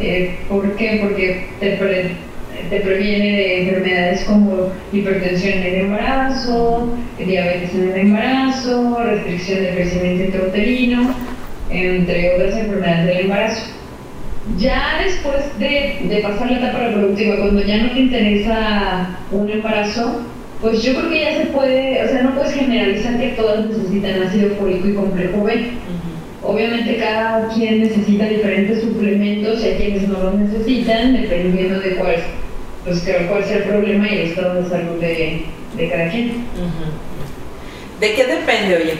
Eh, ¿Por qué? Porque te, previene de enfermedades como hipertensión en el embarazo, diabetes en el embarazo, restricción del crecimiento intrauterino, entre otras enfermedades del embarazo. Ya después de, de, pasar la etapa reproductiva, cuando ya no te interesa un embarazo, pues yo creo que ya se puede, o sea, no puedes generalizar que todas necesitan ácido fólico y complejo B. Obviamente cada quien necesita diferentes suplementos y hay quienes no los necesitan, dependiendo de cuál pues cuál es el problema y el estado de salud de, de cada quien. ¿De qué depende, oye?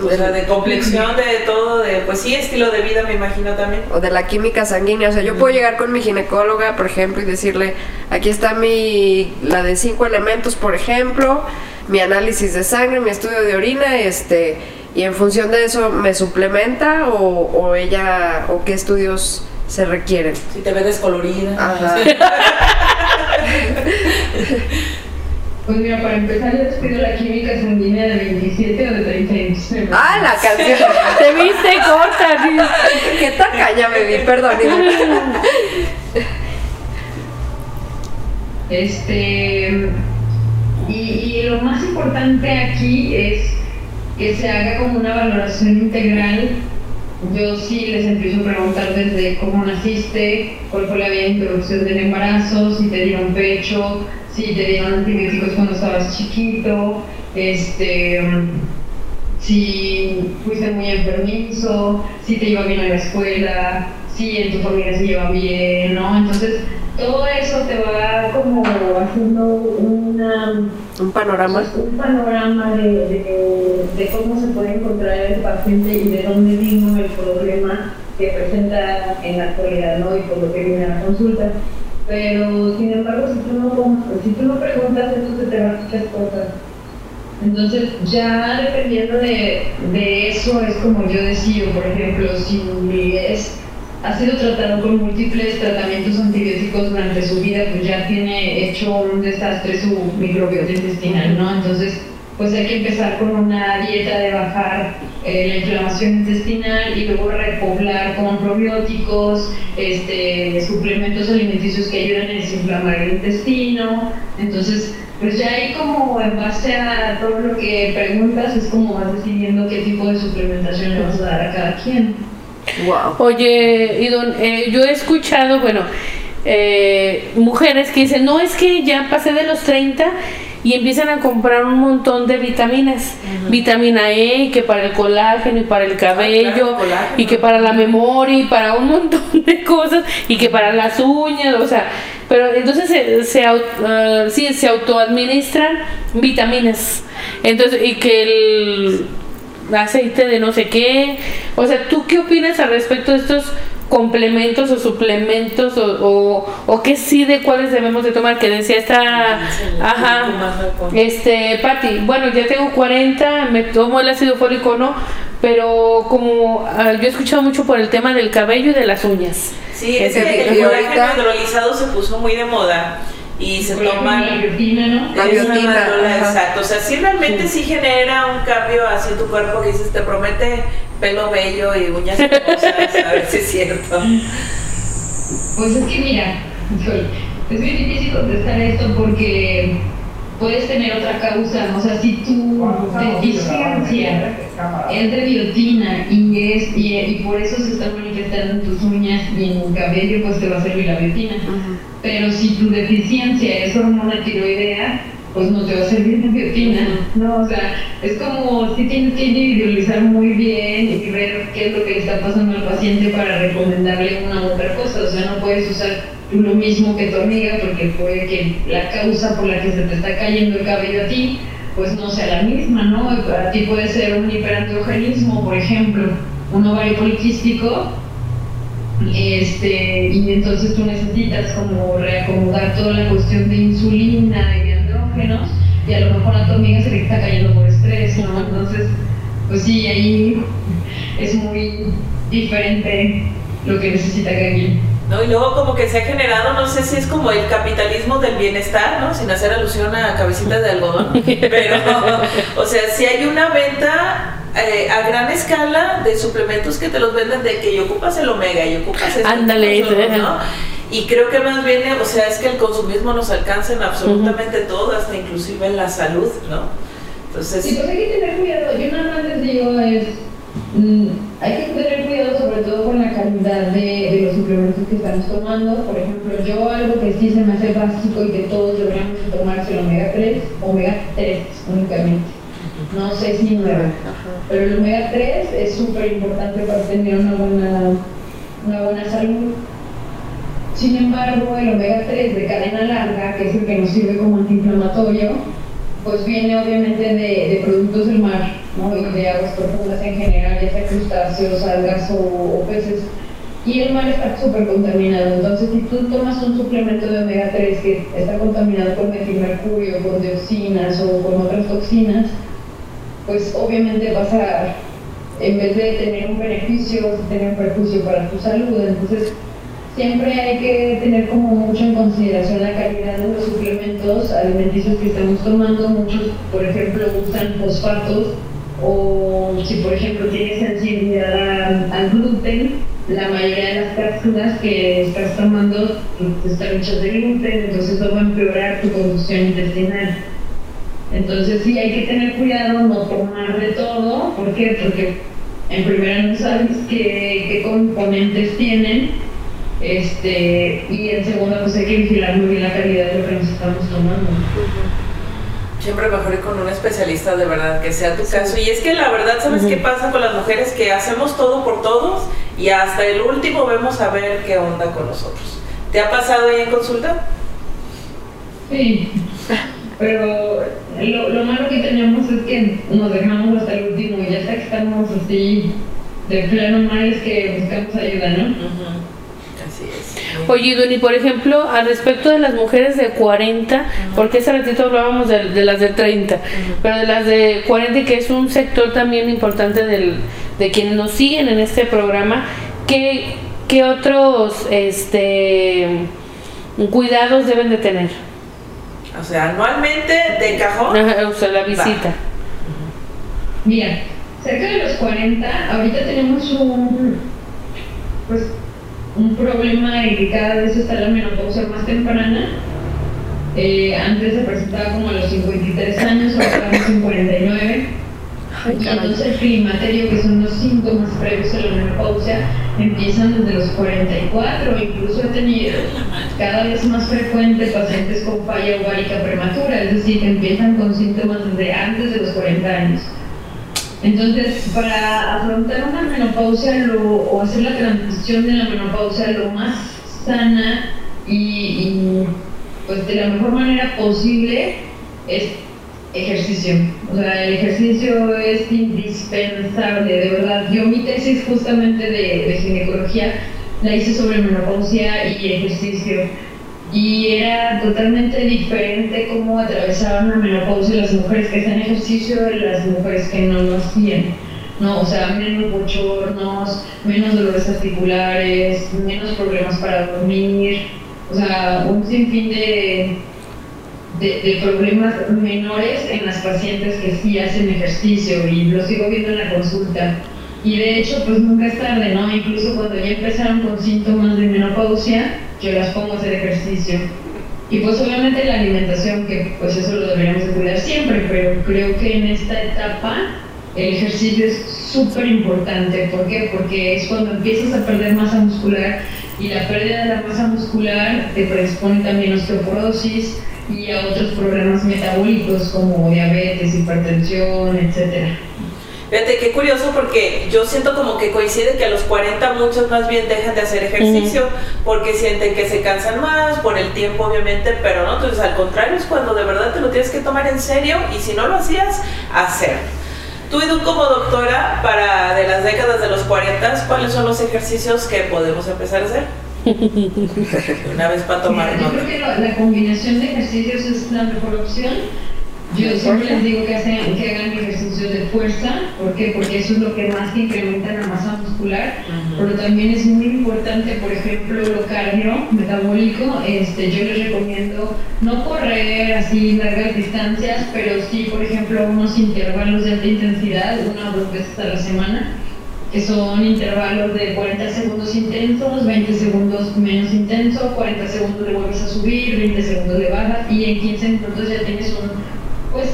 O sea, de complexión, de todo, de, pues sí, estilo de vida, me imagino también. O de la química sanguínea. O sea, yo puedo llegar con mi ginecóloga, por ejemplo, y decirle, aquí está mi, la de cinco elementos, por ejemplo, mi análisis de sangre, mi estudio de orina, este, y en función de eso me suplementa o, o ella o qué estudios se requieren. Si te ves descolorida. Ajá. Pues mira, para empezar, yo les pido la química sanguínea de 27 o de 36. Ah, la canción. Te viste corta, tío. Qué tacaña me vi, perdón. Este. Y, y lo más importante aquí es que se haga como una valoración integral. Yo sí les empiezo a preguntar desde cómo naciste, cuál fue la vía de introducción del embarazo, si te dieron pecho, si te dieron antibióticos cuando estabas chiquito, este, si fuiste muy enfermizo, si te iba bien a la escuela, si en tu familia se lleva bien, ¿no? Entonces, todo eso te va como haciendo una, Un panorama. un panorama de, de- cómo se puede encontrar el paciente y de dónde vino el problema que presenta en la actualidad, ¿no? Y por lo que viene a la consulta. Pero, sin embargo, si tú no, si tú no preguntas, entonces te van muchas cosas. Entonces, ya dependiendo de, de eso, es como yo decido, por ejemplo, si es, ha sido tratado con múltiples tratamientos antibióticos durante su vida, pues ya tiene hecho un desastre su microbiota intestinal, ¿no? Entonces, pues hay que empezar con una dieta de bajar eh, la inflamación intestinal y luego repoblar con probióticos, este, suplementos alimenticios que ayudan a desinflamar el intestino. Entonces, pues ya ahí como en base a todo lo que preguntas es como vas decidiendo qué tipo de suplementación le vas a dar a cada quien. Wow. Oye, Idon, eh, yo he escuchado, bueno, eh, mujeres que dicen, no, es que ya pasé de los 30 y empiezan a comprar un montón de vitaminas. Vitamina E, que para el colágeno y para el cabello, colágeno. y que para la memoria y para un montón de cosas, y que para las uñas, o sea, pero entonces se, se, ah, sí, se autoadministran vitaminas. Entonces, y que el aceite de no sé qué. O sea, ¿tú qué opinas al respecto de estos complementos o suplementos o, o, o qué sí de cuáles debemos de tomar? Que decía esta, ajá, este, Patti, bueno, ya tengo 40, me tomo el ácido fólico no, pero como ah, yo he escuchado mucho por el tema del cabello y de las uñas. Sí, es que el ahorita- hidrolizado se puso muy de moda y se toman la biotina, ¿no? La biotina, exacto. O sea, sí realmente sí. genera un cambio así en tu cuerpo que dices, te promete pelo bello y uñas hermosas, a ver si es cierto. Pues es que mira, es muy difícil contestar esto porque puedes tener otra causa, o sea, si tu deficiencia es de biotina y es y, y por eso se está manifestando en tus uñas y en el cabello, pues te va a servir la biotina. Pero si tu deficiencia es hormona tiroidea, pues no te va a servir la biotina, ¿no? O sea, es como si tienes que individualizar muy bien y ver qué es lo que le está pasando al paciente para recomendarle una u otra cosa. O sea, no puedes usar lo mismo que tu amiga porque puede que la causa por la que se te está cayendo el cabello a ti, pues no sea la misma, ¿no? A ti puede ser un hiperandrogenismo, por ejemplo, un ovario poliquístico este, y entonces tú necesitas como reacomodar toda la cuestión de insulina y de andrógenos y a lo mejor a tu amiga se le está cayendo por estrés, ¿no? Entonces, pues sí, ahí es muy diferente lo que necesita cada quien. ¿no? Y luego como que se ha generado, no sé si es como el capitalismo del bienestar, ¿no? Sin hacer alusión a cabecitas de algodón, pero, o sea, si hay una venta eh, a gran escala de suplementos que te los venden de que y ocupas el omega y ocupas Ándale, lo otro, ese. ¿no? Y creo que más bien, o sea, es que el consumismo nos alcanza en absolutamente todo, hasta inclusive en la salud, ¿no? Entonces, Sí, pues hay que tener cuidado. Yo nada más les digo es, mm, hay que tener cuidado sobre todo con la calidad de, de los suplementos que estamos tomando. Por ejemplo, yo algo que sí se me hace básico y que todos deberíamos de tomar es el omega 3, omega 3 únicamente. No sé si 9, pero el omega 3 es súper importante para tener una buena, una buena salud. Sin embargo, el omega 3 de cadena larga, que es el que nos sirve como antiinflamatorio, pues viene obviamente de, de productos del mar, ¿no? Y de aguas profundas en general, ya sea crustáceos, algas o, o peces. Y el mar está súper contaminado. Entonces, si tú tomas un suplemento de omega 3 que está contaminado con metilmercurio, con dioxinas o con otras toxinas, pues obviamente vas a en vez de tener un beneficio, tener un perjuicio para tu salud. Entonces, siempre hay que tener como mucho en consideración la calidad de los suplementos alimenticios que estamos tomando. Muchos, por ejemplo, usan fosfatos o si por ejemplo tienes sensibilidad al gluten, la mayoría de las cápsulas que estás tomando pues, están hechas de gluten, entonces eso va a empeorar tu conducción intestinal. Entonces sí hay que tener cuidado, no tomar de todo, ¿por qué? Porque en primera no sabes qué, qué componentes tienen, este, y en segunda pues hay que vigilar muy bien la calidad de lo que nos estamos tomando siempre mejor ir con un especialista de verdad, que sea tu caso. Y es que la verdad, ¿sabes qué pasa con las mujeres? Que hacemos todo por todos y hasta el último vemos a ver qué onda con nosotros. ¿Te ha pasado ahí en consulta? Sí, pero lo, lo malo que tenemos es que nos dejamos hasta el último y ya hasta que estamos así de plano mal es que buscamos ayuda, ¿no? Oye, Duni, por ejemplo, al respecto de las mujeres de 40, porque ese ratito hablábamos de, las de 30, pero de las de 40, que es un sector también importante del, de quienes nos siguen en este programa, ¿qué, qué otros este, cuidados deben de tener? O sea, anualmente de cajón. o sea, la visita. Mira, cerca de los 40, ahorita tenemos un, pues, un problema y que cada vez está la menopausia más temprana. Eh, antes se presentaba como a los 53 años, ahora estamos en 49. Y entonces el climaterio, que son los síntomas previos a la menopausia, empiezan desde los 44. Incluso he tenido cada vez más frecuente pacientes con falla ovárica prematura, es decir, que empiezan con síntomas desde antes de los 40 años. Entonces, para afrontar una menopausia o hacer la transición de la menopausia lo más sana y, pues de la mejor manera posible es ejercicio. O sea, el ejercicio es indispensable, de verdad. Yo mi tesis justamente de, ginecología la hice sobre menopausia y ejercicio y era totalmente diferente cómo atravesaban la menopausia las mujeres que hacían ejercicio de las mujeres que no lo hacían. No, o sea, menos bochornos, menos dolores articulares, menos problemas para dormir, o sea, un sinfín de, de, problemas menores en las pacientes que sí hacen ejercicio y lo sigo viendo en la consulta. Y de hecho, pues nunca es tarde, ¿no? Incluso cuando ya empezaron con síntomas de menopausia, yo las pongo a hacer ejercicio. Y pues obviamente la alimentación, que pues eso lo deberíamos de cuidar siempre, pero creo que en esta etapa el ejercicio es súper importante. ¿Por qué? Porque es cuando empiezas a perder masa muscular y la pérdida de la masa muscular te predispone también a osteoporosis y a otros problemas metabólicos como diabetes, hipertensión, etcétera. Fíjate, qué curioso porque yo siento como que coincide que a los 40 muchos más bien dejan de hacer ejercicio porque sienten que se cansan más por el tiempo obviamente, pero no, entonces al contrario es cuando de verdad te lo tienes que tomar en serio y si no lo hacías, hacer. Tú y tú como doctora, para de las décadas de los 40, ¿cuáles son los ejercicios que podemos empezar a hacer? Una vez para tomar Yo creo que la combinación de ejercicios es la mejor opción. Yo siempre les digo que, hacen, que hagan ejercicios de fuerza, ¿por qué? Porque eso es lo que más incrementa la masa muscular, pero también es muy importante, por ejemplo, lo cardio metabólico, este, yo les recomiendo no correr así largas distancias, pero sí, por ejemplo, unos intervalos de alta intensidad, una o dos veces a la semana, que son intervalos de 40 segundos intensos, 20 segundos menos intenso, 40 segundos le vuelves a subir, 20 segundos le bajas y en 15 minutos ya tienes un pues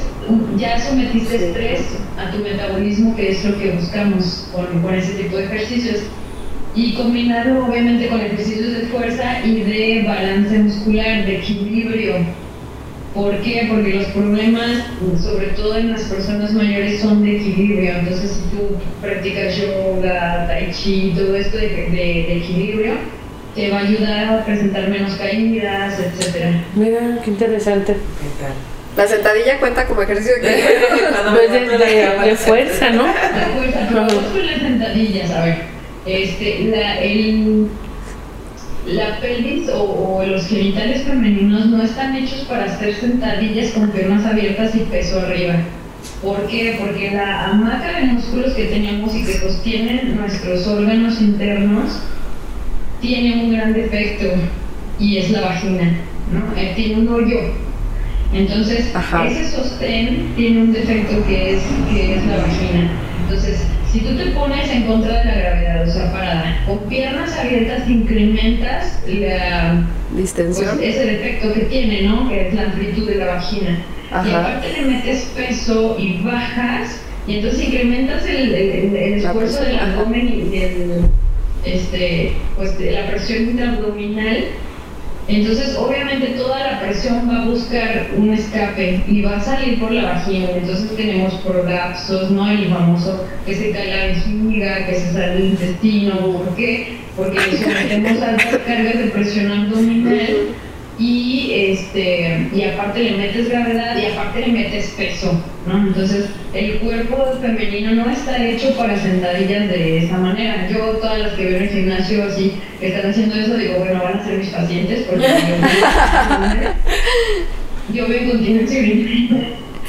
ya sometiste estrés a tu metabolismo, que es lo que buscamos con, ese tipo de ejercicios. Y combinarlo obviamente con ejercicios de fuerza y de balance muscular, de equilibrio. ¿Por qué? Porque los problemas, sobre todo en las personas mayores, son de equilibrio. Entonces, si tú practicas yoga, tai chi, todo esto de, de equilibrio, te va a ayudar a presentar menos caídas, etc. Mira, qué interesante. ¿Qué tal? La sentadilla cuenta como ejercicio de, pues de, fuerza, ¿no? De fuerza, pero con las sentadillas, a ver, este, la, el, la pelvis o, los genitales femeninos no están hechos para hacer sentadillas con piernas abiertas y peso arriba. ¿Por qué? Porque la hamaca de músculos que tenemos y que sostienen nuestros órganos internos tiene un gran defecto y es la vagina, ¿no? Eh, tiene un hoyo. Entonces, ese sostén tiene un defecto que es, que es la vagina. Entonces, si tú te pones en contra de la gravedad, o sea, parada, con piernas abiertas incrementas la distensión. Pues, ese defecto que tiene, ¿no? Que es la amplitud de la vagina. Y aparte le metes peso y bajas, y entonces incrementas el, el, esfuerzo del abdomen y el, este, pues, la presión intraabdominal entonces, obviamente, toda la presión va a buscar un escape y va a salir por la vagina. Entonces, tenemos prolapsos, ¿no? El famoso que se cae la vejiga, que se sale el intestino. ¿Por qué? Porque sometemos altas cargas de presión abdominal y este y aparte le metes gravedad y aparte le metes peso, ¿no? Entonces el cuerpo femenino no está hecho para sentadillas de esa manera. Yo todas las que veo en el gimnasio así que están haciendo eso digo bueno van a ser mis pacientes porque yo, veo incontinencia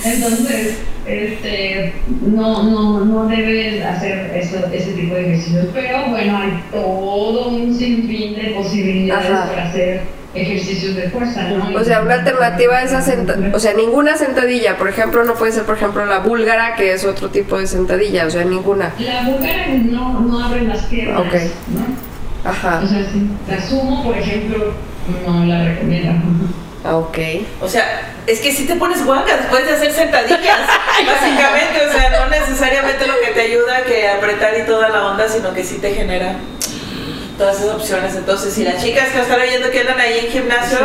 Entonces este, no, no, no debes hacer eso, ese tipo de ejercicios, pero bueno, hay todo un sinfín de posibilidades para hacer ejercicios de fuerza, ¿no? O sea, una alternativa a esa sentadilla, o sea, ninguna sentadilla, por ejemplo, no puede ser, por ejemplo, la búlgara, que es otro tipo de sentadilla, o sea, ninguna. La búlgara no, no abre las piernas, Ok. ¿no? Ajá. O sea, si la sumo, por ejemplo, no la recomiendo. Ah, ok. O sea, es que si te pones guanga después de hacer sentadillas, básicamente, o sea, no necesariamente lo que te ayuda que apretar y toda la onda, sino que sí te genera todas esas opciones. Entonces, si las chicas que están oyendo que andan ahí en gimnasios,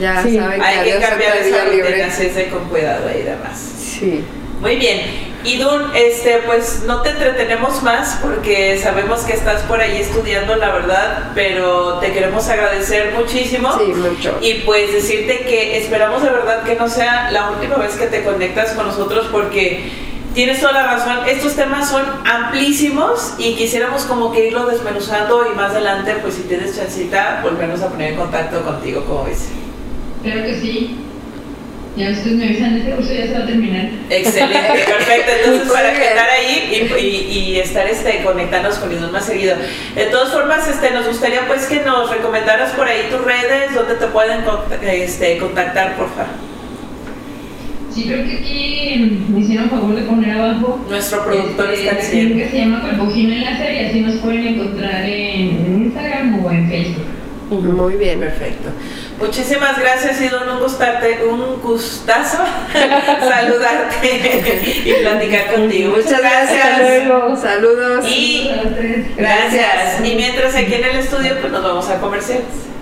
ya saben hay que, cambiar esa rutina, hacerse con cuidado ahí demás. Sí. Muy bien. Y Dun, este, pues no te entretenemos más porque sabemos que estás por ahí estudiando, la verdad, pero te queremos agradecer muchísimo. Sí, mucho. Y pues decirte que esperamos de verdad que no sea la última vez que te conectas con nosotros porque tienes toda la razón, estos temas son amplísimos y quisiéramos como que irlo desmenuzando y más adelante, pues si tienes chancita, volvernos a poner en contacto contigo, como ves. Claro que sí. Ya ustedes me avisan, este curso ya se va a terminar. Excelente, perfecto. Entonces, para estar ahí y, y, estar este, conectarnos con ellos más seguido. De todas formas, este, nos gustaría pues que nos recomendaras por ahí tus redes, donde te pueden este, contactar, por favor. Sí, creo que aquí me hicieron favor de poner abajo. Nuestro productor este, está diciendo. que se llama Cuerpogina Láser y así nos pueden encontrar en Instagram o en Facebook. Muy bien. Perfecto. Muchísimas gracias, Idon. Un, gustarte, un gustazo saludarte y platicar contigo. Muchas gracias. Saludos. Y gracias. Y mientras aquí en el estudio, pues nos vamos a comerciales.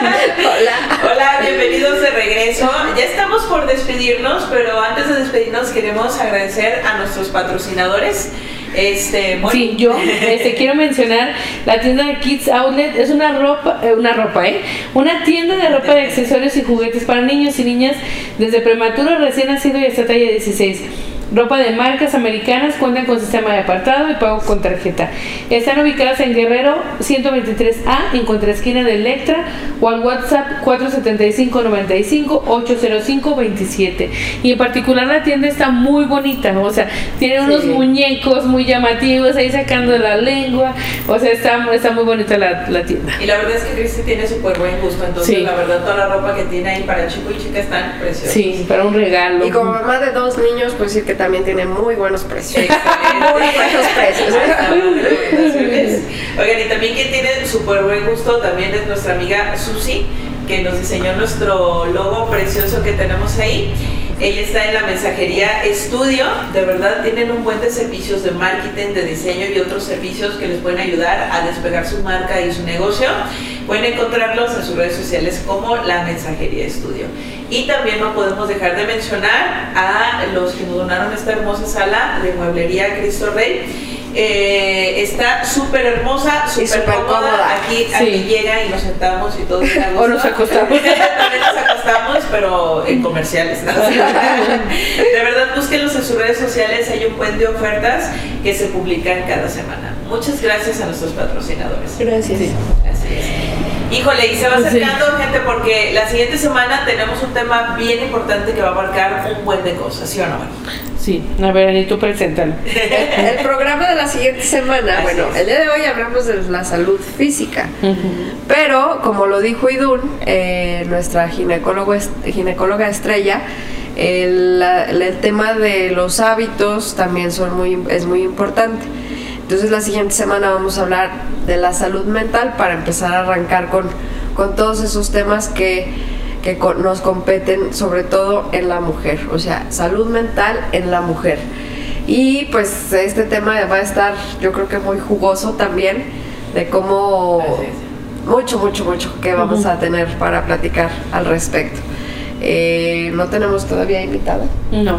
Hola. Hola, bienvenidos de regreso. Ya estamos por despedirnos, pero antes de despedirnos queremos agradecer a nuestros patrocinadores. Este, Sí, yo este, quiero mencionar la tienda de Kids Outlet. Es una ropa, eh, una ropa, ¿eh? Una tienda de ropa de accesorios y juguetes para niños y niñas desde prematuro, recién nacido y hasta talla 16. Ropa de marcas americanas cuentan con sistema de apartado y pago con tarjeta. Están ubicadas en Guerrero 123A, en contraesquina de Electra, o al WhatsApp 475-95-805-27. Y en particular la tienda está muy bonita, o sea, tiene unos muñecos muy llamativos ahí sacando la lengua, o sea, está, está muy bonita la, la tienda. Y la verdad es que Cristi tiene súper buen gusto, entonces la verdad toda la ropa que tiene ahí para chico y chica está preciosa. Sí, para un regalo. Y como mamá de dos niños, pues sí que también tiene muy buenos precios. muy buenos precios. Oigan, y también quien tiene súper buen gusto también es nuestra amiga Susi, que nos diseñó nuestro logo precioso que tenemos ahí. Ella está en la mensajería estudio, de verdad tienen un buen de servicios de marketing, de diseño y otros servicios que les pueden ayudar a despegar su marca y su negocio. Pueden encontrarlos en sus redes sociales como la mensajería estudio. Y también no podemos dejar de mencionar a los que nos donaron esta hermosa sala de mueblería Cristo Rey eh, está súper hermosa, súper cómoda. Aquí, aquí llega y nos sentamos y todo. o nos acostamos. También nos acostamos, pero en comerciales. de verdad, búsquenlos en sus redes sociales. Hay un buen de ofertas que se publican cada semana. Muchas gracias a nuestros patrocinadores. Gracias. Es. Híjole, y se va acercando, gente, porque la siguiente semana tenemos un tema bien importante que va a abarcar un buen de cosas, ¿sí o no? Sí, a ver, y tú preséntalo. el programa de la siguiente semana, bueno, el día de hoy hablamos de la salud física, pero como lo dijo Idun, eh, nuestra ginecólogo, ginecóloga estrella, el, el, tema de los hábitos también son muy, es muy importante. Entonces la siguiente semana vamos a hablar de la salud mental para empezar a arrancar con, con todos esos temas que, que nos competen sobre todo en la mujer, o sea, salud mental en la mujer. Y pues este tema va a estar yo creo que muy jugoso también de cómo mucho, mucho, mucho que vamos a tener para platicar al respecto. Eh, no tenemos todavía invitada. No.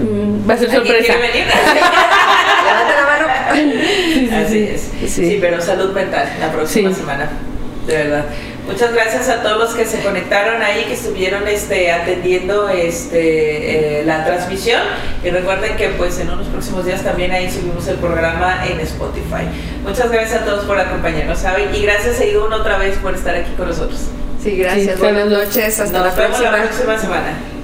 Mm, va a ser sorpresa. la mano. Sí, Así es. Sí. pero salud mental la próxima semana. De verdad. Muchas gracias a todos los que se conectaron ahí, que estuvieron este, atendiendo este, eh, la transmisión. Y recuerden que pues en unos próximos días también ahí subimos el programa en Spotify. Muchas gracias a todos por acompañarnos, ¿saben? Y gracias a Idun otra vez por estar aquí con nosotros. Sí, gracias. Buenas noches. Hasta Nos la vemos próxima. la próxima semana.